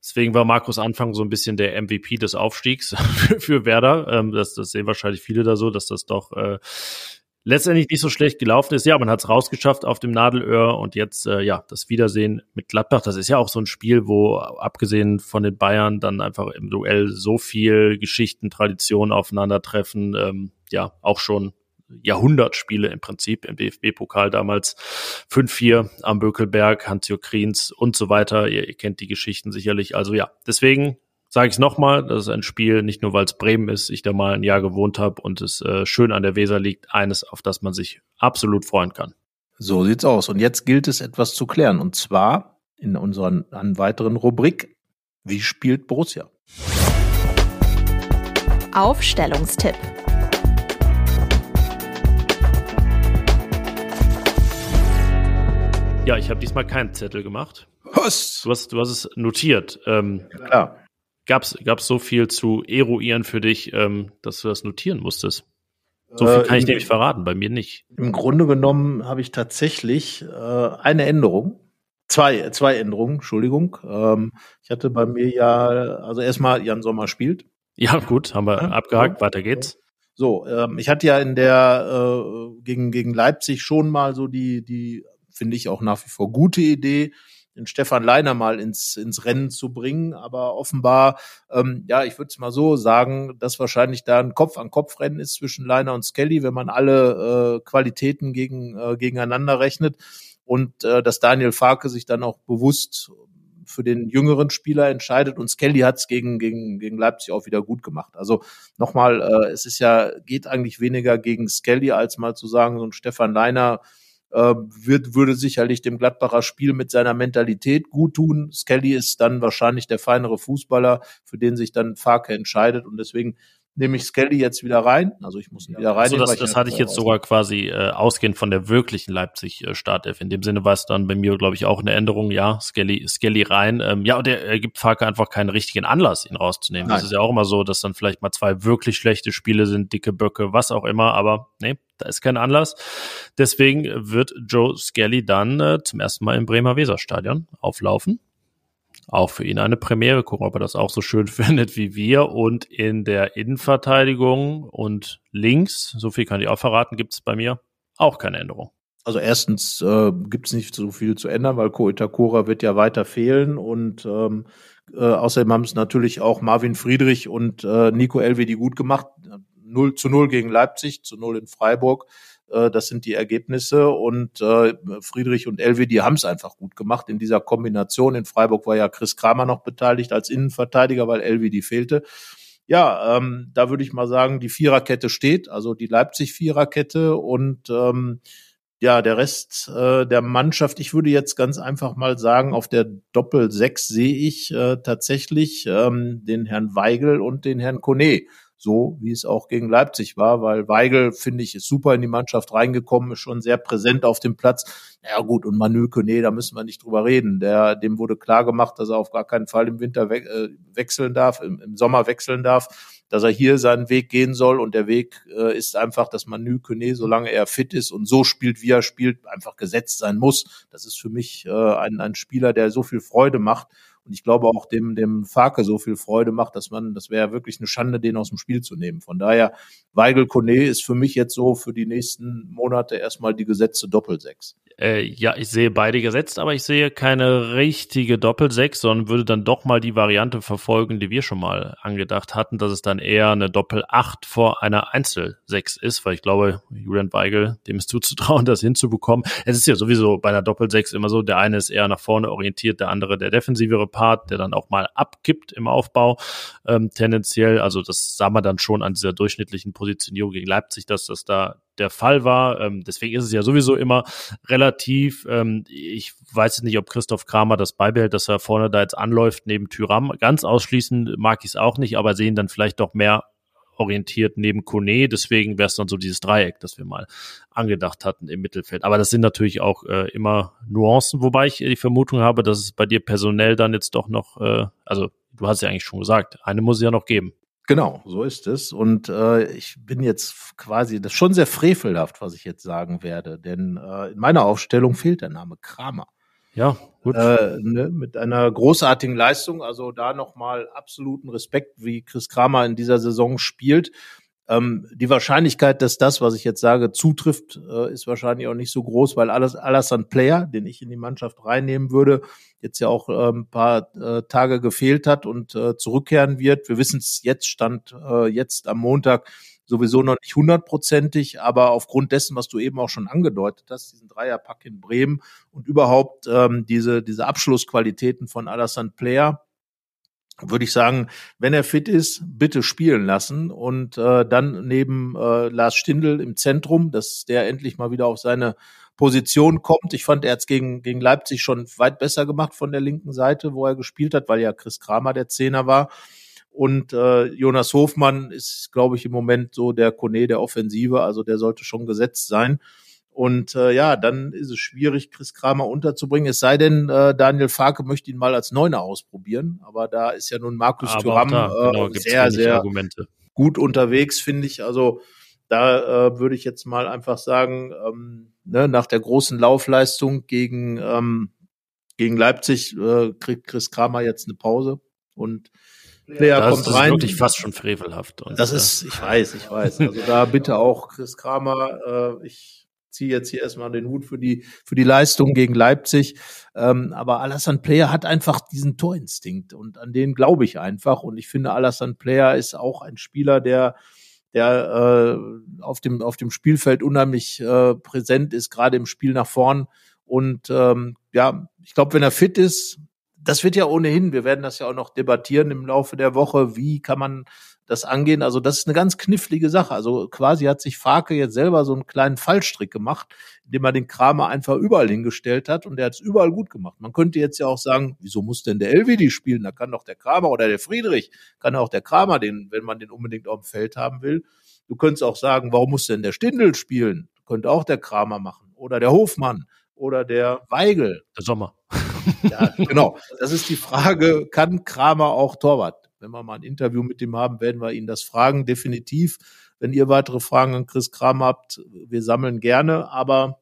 deswegen war Markus Anfang so ein bisschen der MVP des Aufstiegs für, für Werder. Ähm, das, das sehen wahrscheinlich viele da so, dass das doch äh, letztendlich nicht so schlecht gelaufen ist. Ja, man hat es rausgeschafft auf dem Nadelöhr und jetzt, äh, ja, das Wiedersehen mit Gladbach. Das ist ja auch so ein Spiel, wo abgesehen von den Bayern dann einfach im Duell so viel Geschichten, Traditionen aufeinandertreffen. Ähm, ja, auch schon Jahrhundertspiele im Prinzip im DFB-Pokal damals 5-4 am Bökelberg, Hans-Jörg Kriens und so weiter. Ihr, ihr kennt die Geschichten sicherlich. Also ja, deswegen sage ich es nochmal, das ist ein Spiel, nicht nur weil es Bremen ist, ich da mal ein Jahr gewohnt habe und es äh, schön an der Weser liegt, eines, auf das man sich absolut freuen kann. So sieht's aus. Und jetzt gilt es etwas zu klären. Und zwar in unserer weiteren Rubrik, wie spielt Borussia? Aufstellungstipp. Ja, ich habe diesmal keinen Zettel gemacht. Was? Du hast, du hast es notiert. Ähm, ja, klar. Gab es so viel zu eruieren für dich, ähm, dass du das notieren musstest? So viel kann äh, ich dir nicht verraten, bei mir nicht. Im Grunde genommen habe ich tatsächlich äh, eine Änderung. Zwei, zwei Änderungen, Entschuldigung. Ähm, ich hatte bei mir ja, also erstmal Jan Sommer spielt. Ja, gut, haben wir ja, abgehakt, so. weiter geht's. So, ähm, ich hatte ja in der äh, gegen, gegen Leipzig schon mal so die, die, finde ich auch nach wie vor gute Idee, den Stefan Leiner mal ins, ins Rennen zu bringen. Aber offenbar, ähm, ja, ich würde es mal so sagen, dass wahrscheinlich da ein Kopf-an-Kopf-Rennen ist zwischen Leiner und Skelly, wenn man alle äh, Qualitäten gegen, äh, gegeneinander rechnet. Und äh, dass Daniel Farke sich dann auch bewusst für den jüngeren Spieler entscheidet und Skelly hat es gegen, gegen, gegen Leipzig auch wieder gut gemacht. Also nochmal, äh, es ist ja, geht eigentlich weniger gegen Skelly, als mal zu sagen, so ein Stefan Leiner wird, würde sicherlich dem Gladbacher Spiel mit seiner Mentalität gut tun. Skelly ist dann wahrscheinlich der feinere Fußballer, für den sich dann Farke entscheidet und deswegen nehme ich Skelly jetzt wieder rein. Also ich muss ihn wieder rein. Also das, das hatte ich jetzt sogar quasi äh, ausgehend von der wirklichen Leipzig-Startelf. In dem Sinne war es dann bei mir, glaube ich, auch eine Änderung. Ja, Skelly, Skelly rein. Ähm, ja, und er, er gibt Farke einfach keinen richtigen Anlass, ihn rauszunehmen. Nein. Das ist ja auch immer so, dass dann vielleicht mal zwei wirklich schlechte Spiele sind, dicke Böcke, was auch immer. Aber nee, da ist kein Anlass. Deswegen wird Joe Skelly dann äh, zum ersten Mal im Bremer Weserstadion auflaufen auch für ihn eine Premiere. Gucken, ob er das auch so schön findet wie wir. Und in der Innenverteidigung und links, so viel kann ich auch verraten, gibt es bei mir auch keine Änderung. Also erstens äh, gibt es nicht so viel zu ändern, weil Ko Itakura wird ja weiter fehlen und ähm, äh, außerdem haben es natürlich auch Marvin Friedrich und äh, Nico Elvedi gut gemacht. 0 zu 0 gegen Leipzig, zu 0 in Freiburg. Äh, das sind die Ergebnisse. Und äh, Friedrich und Elvi, die haben es einfach gut gemacht in dieser Kombination. In Freiburg war ja Chris Kramer noch beteiligt als Innenverteidiger, weil Elvi die fehlte. Ja, ähm, da würde ich mal sagen, die Viererkette steht, also die Leipzig-Viererkette und ähm, ja, der Rest äh, der Mannschaft, ich würde jetzt ganz einfach mal sagen, auf der Doppel 6 sehe ich äh, tatsächlich ähm, den Herrn Weigel und den Herrn Kone so wie es auch gegen Leipzig war, weil Weigel, finde ich, ist super in die Mannschaft reingekommen, ist schon sehr präsent auf dem Platz. Ja gut, und Manu nee, da müssen wir nicht drüber reden. Der, dem wurde klar gemacht, dass er auf gar keinen Fall im Winter we äh, wechseln darf, im, im, Sommer wechseln darf, dass er hier seinen Weg gehen soll und der Weg äh, ist einfach, dass Manu Kone, solange er fit ist und so spielt, wie er spielt, einfach gesetzt sein muss. Das ist für mich äh, ein, ein Spieler, der so viel Freude macht und ich glaube auch dem, dem Farke so viel Freude macht, dass man, das wäre wirklich eine Schande, den aus dem Spiel zu nehmen. Von daher, Weigel Kone ist für mich jetzt so für die nächsten Monate erstmal die gesetzte Doppelsechs. Äh, ja, ich sehe beide gesetzt, aber ich sehe keine richtige Doppelsechs, sondern würde dann doch mal die Variante verfolgen, die wir schon mal angedacht hatten, dass es dann eher eine Doppel-8 vor einer Einzel-6 ist, weil ich glaube, Julian Weigel, dem ist zuzutrauen, das hinzubekommen. Es ist ja sowieso bei einer Doppel-6 immer so, der eine ist eher nach vorne orientiert, der andere der defensivere Part, der dann auch mal abkippt im Aufbau, ähm, tendenziell. Also das sah man dann schon an dieser durchschnittlichen Positionierung gegen Leipzig, dass das da der Fall war. Ähm, deswegen ist es ja sowieso immer relativ, ähm, ich weiß nicht, ob Christoph Kramer das beibehält, dass er vorne da jetzt anläuft neben Tyram. Ganz ausschließen mag ich es auch nicht, aber sehen dann vielleicht doch mehr orientiert neben Kone. Deswegen wäre es dann so dieses Dreieck, das wir mal angedacht hatten im Mittelfeld. Aber das sind natürlich auch äh, immer Nuancen, wobei ich die Vermutung habe, dass es bei dir personell dann jetzt doch noch, äh, also du hast ja eigentlich schon gesagt, eine muss es ja noch geben. Genau, so ist es. Und äh, ich bin jetzt quasi, das ist schon sehr frevelhaft, was ich jetzt sagen werde, denn äh, in meiner Aufstellung fehlt der Name Kramer. Ja, gut. Äh, ne, mit einer großartigen Leistung, also da nochmal absoluten Respekt, wie Chris Kramer in dieser Saison spielt. Ähm, die Wahrscheinlichkeit, dass das, was ich jetzt sage, zutrifft, äh, ist wahrscheinlich auch nicht so groß, weil alles Alassane Player, den ich in die Mannschaft reinnehmen würde, jetzt ja auch äh, ein paar äh, Tage gefehlt hat und äh, zurückkehren wird. Wir wissen es jetzt, stand äh, jetzt am Montag sowieso noch nicht hundertprozentig, aber aufgrund dessen, was du eben auch schon angedeutet hast, diesen Dreierpack in Bremen und überhaupt ähm, diese, diese Abschlussqualitäten von Alassane Player, würde ich sagen, wenn er fit ist, bitte spielen lassen und äh, dann neben äh, Lars Stindl im Zentrum, dass der endlich mal wieder auf seine Position kommt. Ich fand, er hat es gegen, gegen Leipzig schon weit besser gemacht von der linken Seite, wo er gespielt hat, weil ja Chris Kramer der Zehner war. Und äh, Jonas Hofmann ist, glaube ich, im Moment so der Kone der Offensive, also der sollte schon gesetzt sein. Und äh, ja, dann ist es schwierig, Chris Kramer unterzubringen. Es sei denn, äh, Daniel Farke möchte ihn mal als Neuner ausprobieren. Aber da ist ja nun Markus Aber Thuram da, äh, genau, sehr, sehr Argumente. gut unterwegs, finde ich. Also da äh, würde ich jetzt mal einfach sagen, ähm, ne, nach der großen Laufleistung gegen, ähm, gegen Leipzig äh, kriegt Chris Kramer jetzt eine Pause. Und Player das kommt ist rein. wirklich fast schon frevelhaft. Und, das ist, ich weiß, ich weiß. Also da bitte auch Chris Kramer. Äh, ich ziehe jetzt hier erstmal den Hut für die für die Leistung gegen Leipzig. Ähm, aber Alassane Player hat einfach diesen Torinstinkt und an den glaube ich einfach. Und ich finde, Alassane Player ist auch ein Spieler, der der äh, auf dem auf dem Spielfeld unheimlich äh, präsent ist, gerade im Spiel nach vorn. Und ähm, ja, ich glaube, wenn er fit ist, das wird ja ohnehin, wir werden das ja auch noch debattieren im Laufe der Woche, wie kann man das angehen. Also das ist eine ganz knifflige Sache. Also quasi hat sich Farke jetzt selber so einen kleinen Fallstrick gemacht, indem er den Kramer einfach überall hingestellt hat und der hat es überall gut gemacht. Man könnte jetzt ja auch sagen, wieso muss denn der Elvedi spielen? Da kann doch der Kramer oder der Friedrich, kann auch der Kramer den, wenn man den unbedingt auf dem Feld haben will. Du könntest auch sagen, warum muss denn der Stindel spielen? Könnte auch der Kramer machen oder der Hofmann oder der Weigel. Der Sommer. Ja, genau. Das ist die Frage, kann Kramer auch Torwart? Wenn wir mal ein Interview mit ihm haben, werden wir ihn das fragen, definitiv. Wenn ihr weitere Fragen an Chris Kramer habt, wir sammeln gerne, aber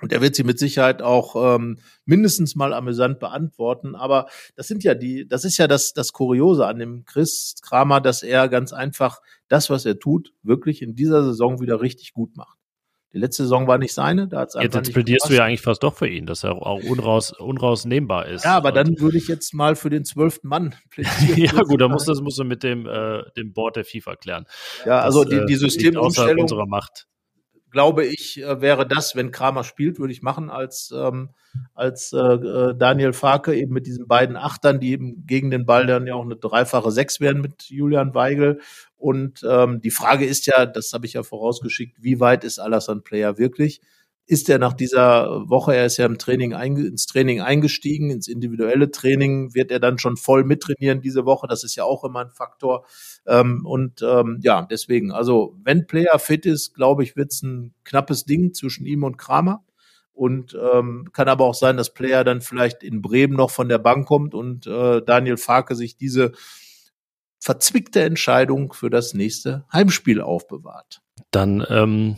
und er wird sie mit Sicherheit auch ähm, mindestens mal amüsant beantworten. Aber das sind ja die, das ist ja das, das Kuriose an dem Chris Kramer, dass er ganz einfach das, was er tut, wirklich in dieser Saison wieder richtig gut macht. Die letzte Saison war nicht seine, da hat's einfach Jetzt, jetzt plädierst du ja eigentlich fast doch für ihn, dass er auch unraus, unrausnehmbar ist. Ja, aber dann würde ich jetzt mal für den zwölften Mann plädieren. ja, gut, dann muss das musst du mit dem, äh, dem Board der FIFA klären. Ja, also das, die, die äh, Systemumstellung. unserer Macht glaube ich, äh, wäre das, wenn Kramer spielt, würde ich machen als, ähm, als äh, äh, Daniel Farke eben mit diesen beiden Achtern, die eben gegen den Ball dann ja auch eine dreifache Sechs werden mit Julian Weigel. Und ähm, die Frage ist ja, das habe ich ja vorausgeschickt, wie weit ist Alassane Player wirklich? Ist er nach dieser Woche, er ist ja im Training ins Training eingestiegen, ins individuelle Training, wird er dann schon voll mittrainieren diese Woche. Das ist ja auch immer ein Faktor. Ähm, und ähm, ja, deswegen, also wenn Player fit ist, glaube ich, wird es ein knappes Ding zwischen ihm und Kramer. Und ähm, kann aber auch sein, dass Player dann vielleicht in Bremen noch von der Bank kommt und äh, Daniel Farke sich diese verzwickte Entscheidung für das nächste Heimspiel aufbewahrt. Dann ähm,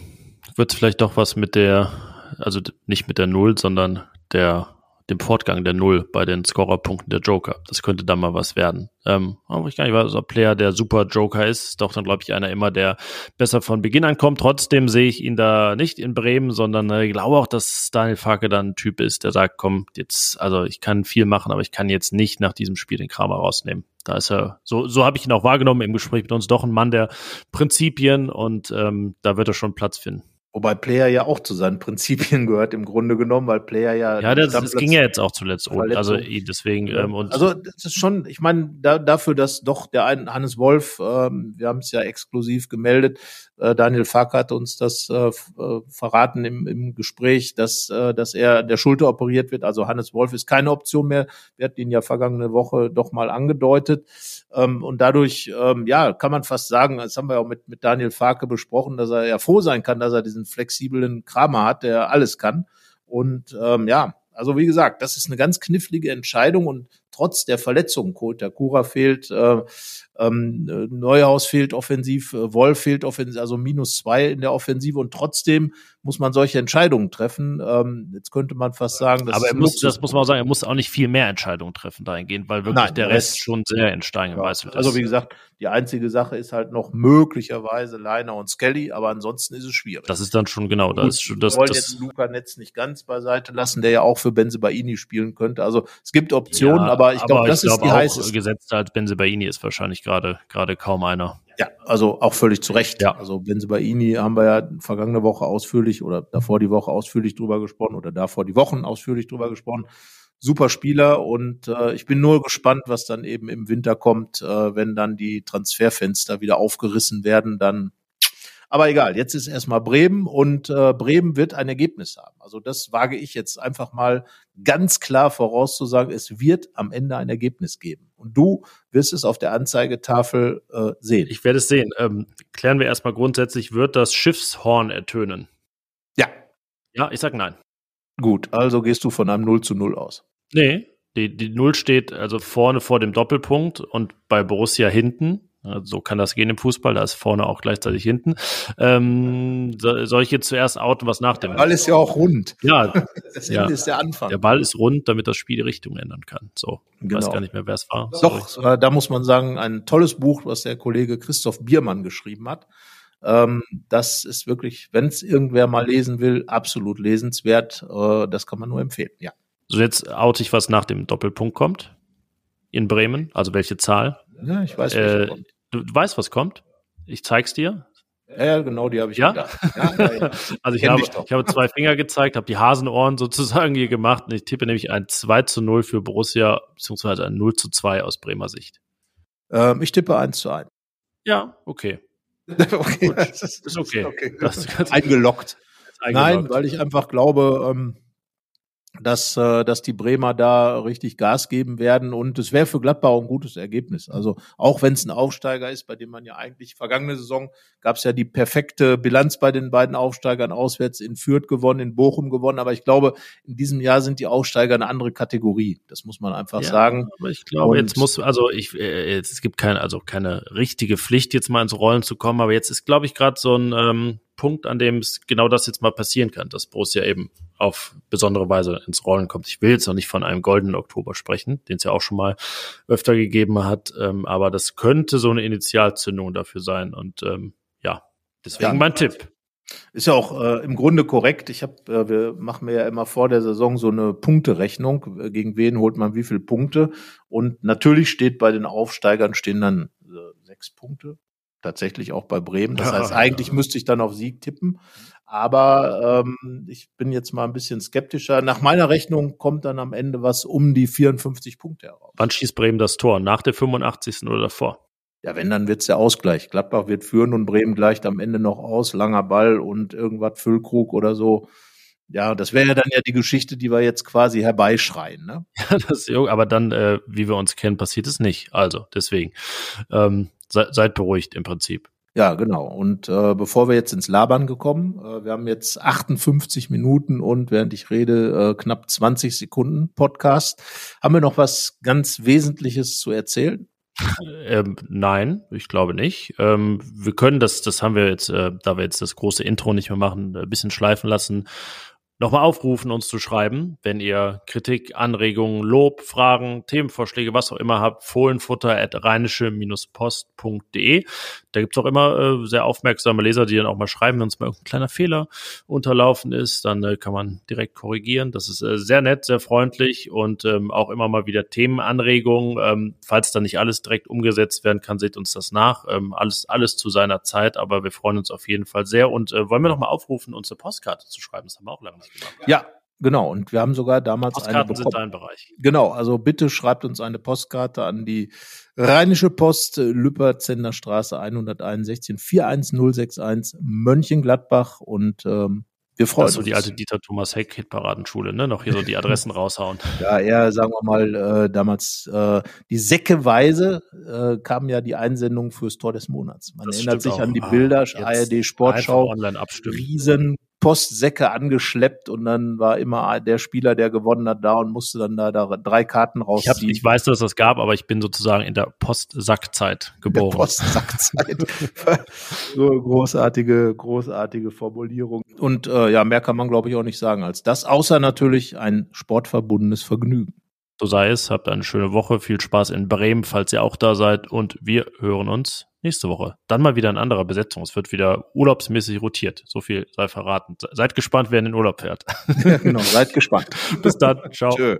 wird es vielleicht doch was mit der, also nicht mit der Null, sondern der dem Fortgang der Null bei den Scorerpunkten der Joker. Das könnte dann mal was werden. Ähm, aber ich gar nicht weiß, ob Player der super Joker ist. Doch dann, glaube ich, einer immer, der besser von Beginn an kommt. Trotzdem sehe ich ihn da nicht in Bremen, sondern äh, ich glaube auch, dass Daniel Farke dann ein Typ ist, der sagt, komm, jetzt, also ich kann viel machen, aber ich kann jetzt nicht nach diesem Spiel den Kramer rausnehmen. Da ist er, so, so habe ich ihn auch wahrgenommen im Gespräch mit uns, doch ein Mann der Prinzipien und ähm, da wird er schon Platz finden. Wobei Player ja auch zu seinen Prinzipien gehört im Grunde genommen, weil Player ja. Ja, das, das ging ja jetzt auch zuletzt. Und, also deswegen. Ähm, und also das ist schon, ich meine, da, dafür, dass doch der ein Hannes Wolf, ähm, wir haben es ja exklusiv gemeldet, äh, Daniel Fack hat uns das äh, äh, verraten im, im Gespräch, dass, äh, dass er der Schulter operiert wird. Also Hannes Wolf ist keine Option mehr. Wir hatten ihn ja vergangene Woche doch mal angedeutet. Ähm, und dadurch, ähm, ja, kann man fast sagen, das haben wir auch mit, mit Daniel Farke besprochen, dass er ja froh sein kann, dass er diesen flexiblen Kramer hat, der alles kann. Und ähm, ja, also wie gesagt, das ist eine ganz knifflige Entscheidung und trotz der Verletzungen. Kota Kura fehlt, äh, ähm, Neuhaus fehlt offensiv, äh, Wolf fehlt offensiv, also minus zwei in der Offensive und trotzdem muss man solche Entscheidungen treffen. Ähm, jetzt könnte man fast sagen, das aber er muss, das muss man auch sagen, er muss auch nicht viel mehr Entscheidungen treffen dahingehend, weil wirklich Nein, der Rest, Rest schon sehr in Stein gemeißelt ja, ist. Also wie gesagt, die einzige Sache ist halt noch möglicherweise Leiner und Skelly, aber ansonsten ist es schwierig. Das ist dann schon genau, das ist schon das. Wir wollen das, jetzt Luca Netz nicht ganz beiseite lassen, der ja auch für Benzebaini spielen könnte. Also es gibt Optionen, ja, aber ich glaube, das ich ist die heiße. Gesetzt als Benzebaini ist wahrscheinlich gerade gerade kaum einer. Ja, also auch völlig zu Recht. Ja. Also Benzebaini haben wir ja vergangene Woche ausführlich oder davor die Woche ausführlich drüber gesprochen oder davor die Wochen ausführlich drüber gesprochen super Spieler und äh, ich bin nur gespannt, was dann eben im Winter kommt, äh, wenn dann die Transferfenster wieder aufgerissen werden, dann aber egal, jetzt ist erstmal Bremen und äh, Bremen wird ein Ergebnis haben. Also das wage ich jetzt einfach mal ganz klar vorauszusagen, es wird am Ende ein Ergebnis geben. Und du wirst es auf der Anzeigetafel äh, sehen. Ich werde es sehen. Ähm, klären wir erstmal grundsätzlich, wird das Schiffshorn ertönen? Ja. Ja, ich sag nein. Gut, also gehst du von einem 0 zu 0 aus. Nee, die, die Null steht also vorne vor dem Doppelpunkt und bei Borussia hinten. So kann das gehen im Fußball, da ist vorne auch gleichzeitig hinten. Ähm, soll ich jetzt zuerst outen, was nach dem? Der Ball ist ja auch rund. Ja, das Ende ja. ist der Anfang. Der Ball ist rund, damit das Spiel die Richtung ändern kann. So, ich genau. weiß gar nicht mehr, wer es war. Doch, äh, da muss man sagen, ein tolles Buch, was der Kollege Christoph Biermann geschrieben hat. Ähm, das ist wirklich, wenn es irgendwer mal lesen will, absolut lesenswert. Äh, das kann man nur empfehlen, ja. So, jetzt oute ich, was nach dem Doppelpunkt kommt. In Bremen. Also welche Zahl? Ja, ich weiß, äh, du, du weißt, was kommt? Ich zeig's dir. Ja, genau, die habe ich ja? Ja, ja, also ich habe, ich habe zwei Finger gezeigt, habe die Hasenohren sozusagen hier gemacht und ich tippe nämlich ein 2 zu 0 für Borussia, beziehungsweise ein 0 zu 2 aus Bremer Sicht. Ähm, ich tippe 1 zu 1. Ja, okay. okay, das ist, ist okay. okay. Das ist eingeloggt. eingeloggt. Nein, weil ich einfach glaube, ähm, dass, äh, dass die Bremer da richtig Gas geben werden. Und es wäre für Gladbach auch ein gutes Ergebnis. Also auch wenn es ein Aufsteiger ist, bei dem man ja eigentlich vergangene Saison gab es ja die perfekte Bilanz bei den beiden Aufsteigern auswärts in Fürth gewonnen, in Bochum gewonnen. Aber ich glaube, in diesem Jahr sind die Aufsteiger eine andere Kategorie. Das muss man einfach ja, sagen. Aber ich glaube, Und jetzt muss, also ich, äh, jetzt, es gibt keine, also keine richtige Pflicht, jetzt mal ins Rollen zu kommen. Aber jetzt ist, glaube ich, gerade so ein ähm, Punkt, an dem es genau das jetzt mal passieren kann, dass Borussia eben auf besondere Weise ins Rollen kommt. Ich will jetzt noch nicht von einem goldenen Oktober sprechen, den es ja auch schon mal öfter gegeben hat, ähm, aber das könnte so eine Initialzündung dafür sein und ähm, ja, deswegen ja, mein Tipp. Ist ja auch äh, im Grunde korrekt. Ich habe, äh, wir machen mir ja immer vor der Saison so eine Punkterechnung. Gegen wen holt man wie viele Punkte? Und natürlich steht bei den Aufsteigern stehen dann äh, sechs Punkte tatsächlich auch bei Bremen. Das heißt, eigentlich müsste ich dann auf Sieg tippen. Aber ähm, ich bin jetzt mal ein bisschen skeptischer. Nach meiner Rechnung kommt dann am Ende was um die 54 Punkte heraus. Wann schießt Bremen das Tor? Nach der 85. oder davor? Ja, wenn, dann wird's der Ausgleich. Gladbach wird führen und Bremen gleicht am Ende noch aus. Langer Ball und irgendwas Füllkrug oder so. Ja, das wäre ja dann ja die Geschichte, die wir jetzt quasi herbeischreien. Ne? Ja, das, aber dann, äh, wie wir uns kennen, passiert es nicht. Also deswegen. Ähm, se seid beruhigt im Prinzip. Ja, genau. Und äh, bevor wir jetzt ins Labern gekommen, äh, wir haben jetzt 58 Minuten und während ich rede, äh, knapp 20 Sekunden Podcast. Haben wir noch was ganz Wesentliches zu erzählen? Ähm, nein, ich glaube nicht. Ähm, wir können das, das haben wir jetzt, äh, da wir jetzt das große Intro nicht mehr machen, ein bisschen schleifen lassen nochmal aufrufen, uns zu schreiben, wenn ihr Kritik, Anregungen, Lob, Fragen, Themenvorschläge, was auch immer habt, fohlenfutter at rheinische-post.de. Da gibt's auch immer äh, sehr aufmerksame Leser, die dann auch mal schreiben, wenn uns mal irgendein kleiner Fehler unterlaufen ist, dann äh, kann man direkt korrigieren. Das ist äh, sehr nett, sehr freundlich und ähm, auch immer mal wieder Themenanregungen. Ähm, falls da nicht alles direkt umgesetzt werden kann, seht uns das nach. Ähm, alles, alles zu seiner Zeit, aber wir freuen uns auf jeden Fall sehr und äh, wollen wir nochmal aufrufen, uns eine Postkarte zu schreiben. Das haben wir auch lange nicht ja, genau. Und wir haben sogar damals Postkarten eine bekommen. sind dein Bereich. Genau. Also bitte schreibt uns eine Postkarte an die Rheinische Post, Lüpperzender Straße 161 41061 Mönchengladbach und ähm, wir freuen das uns. so die alte Dieter Thomas Heck Hitparadenschule, ne? Noch hier so die Adressen raushauen. Ja, eher, sagen wir mal, äh, damals äh, die Säckeweise äh, kam ja die Einsendung fürs Tor des Monats. Man das erinnert sich auch. an die Bilder, ah, ARD Sportschau, online abstimmen. riesen Postsäcke angeschleppt und dann war immer der Spieler, der gewonnen hat, da und musste dann da, da drei Karten rausziehen. Ich, hab, ich weiß, dass es das gab, aber ich bin sozusagen in der Postsackzeit geboren. Der Postsackzeit. so großartige, großartige Formulierung. Und äh, ja, mehr kann man, glaube ich, auch nicht sagen als das, außer natürlich ein sportverbundenes Vergnügen. So sei es, habt eine schöne Woche, viel Spaß in Bremen, falls ihr auch da seid und wir hören uns nächste Woche. Dann mal wieder in anderer Besetzung. Es wird wieder urlaubsmäßig rotiert. So viel sei verraten. Seid gespannt, wer in den Urlaub fährt. Ja, genau, seid gespannt. Bis dann. Ciao. Tschö.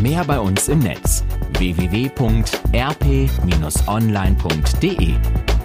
Mehr bei uns im Netz www.rp-online.de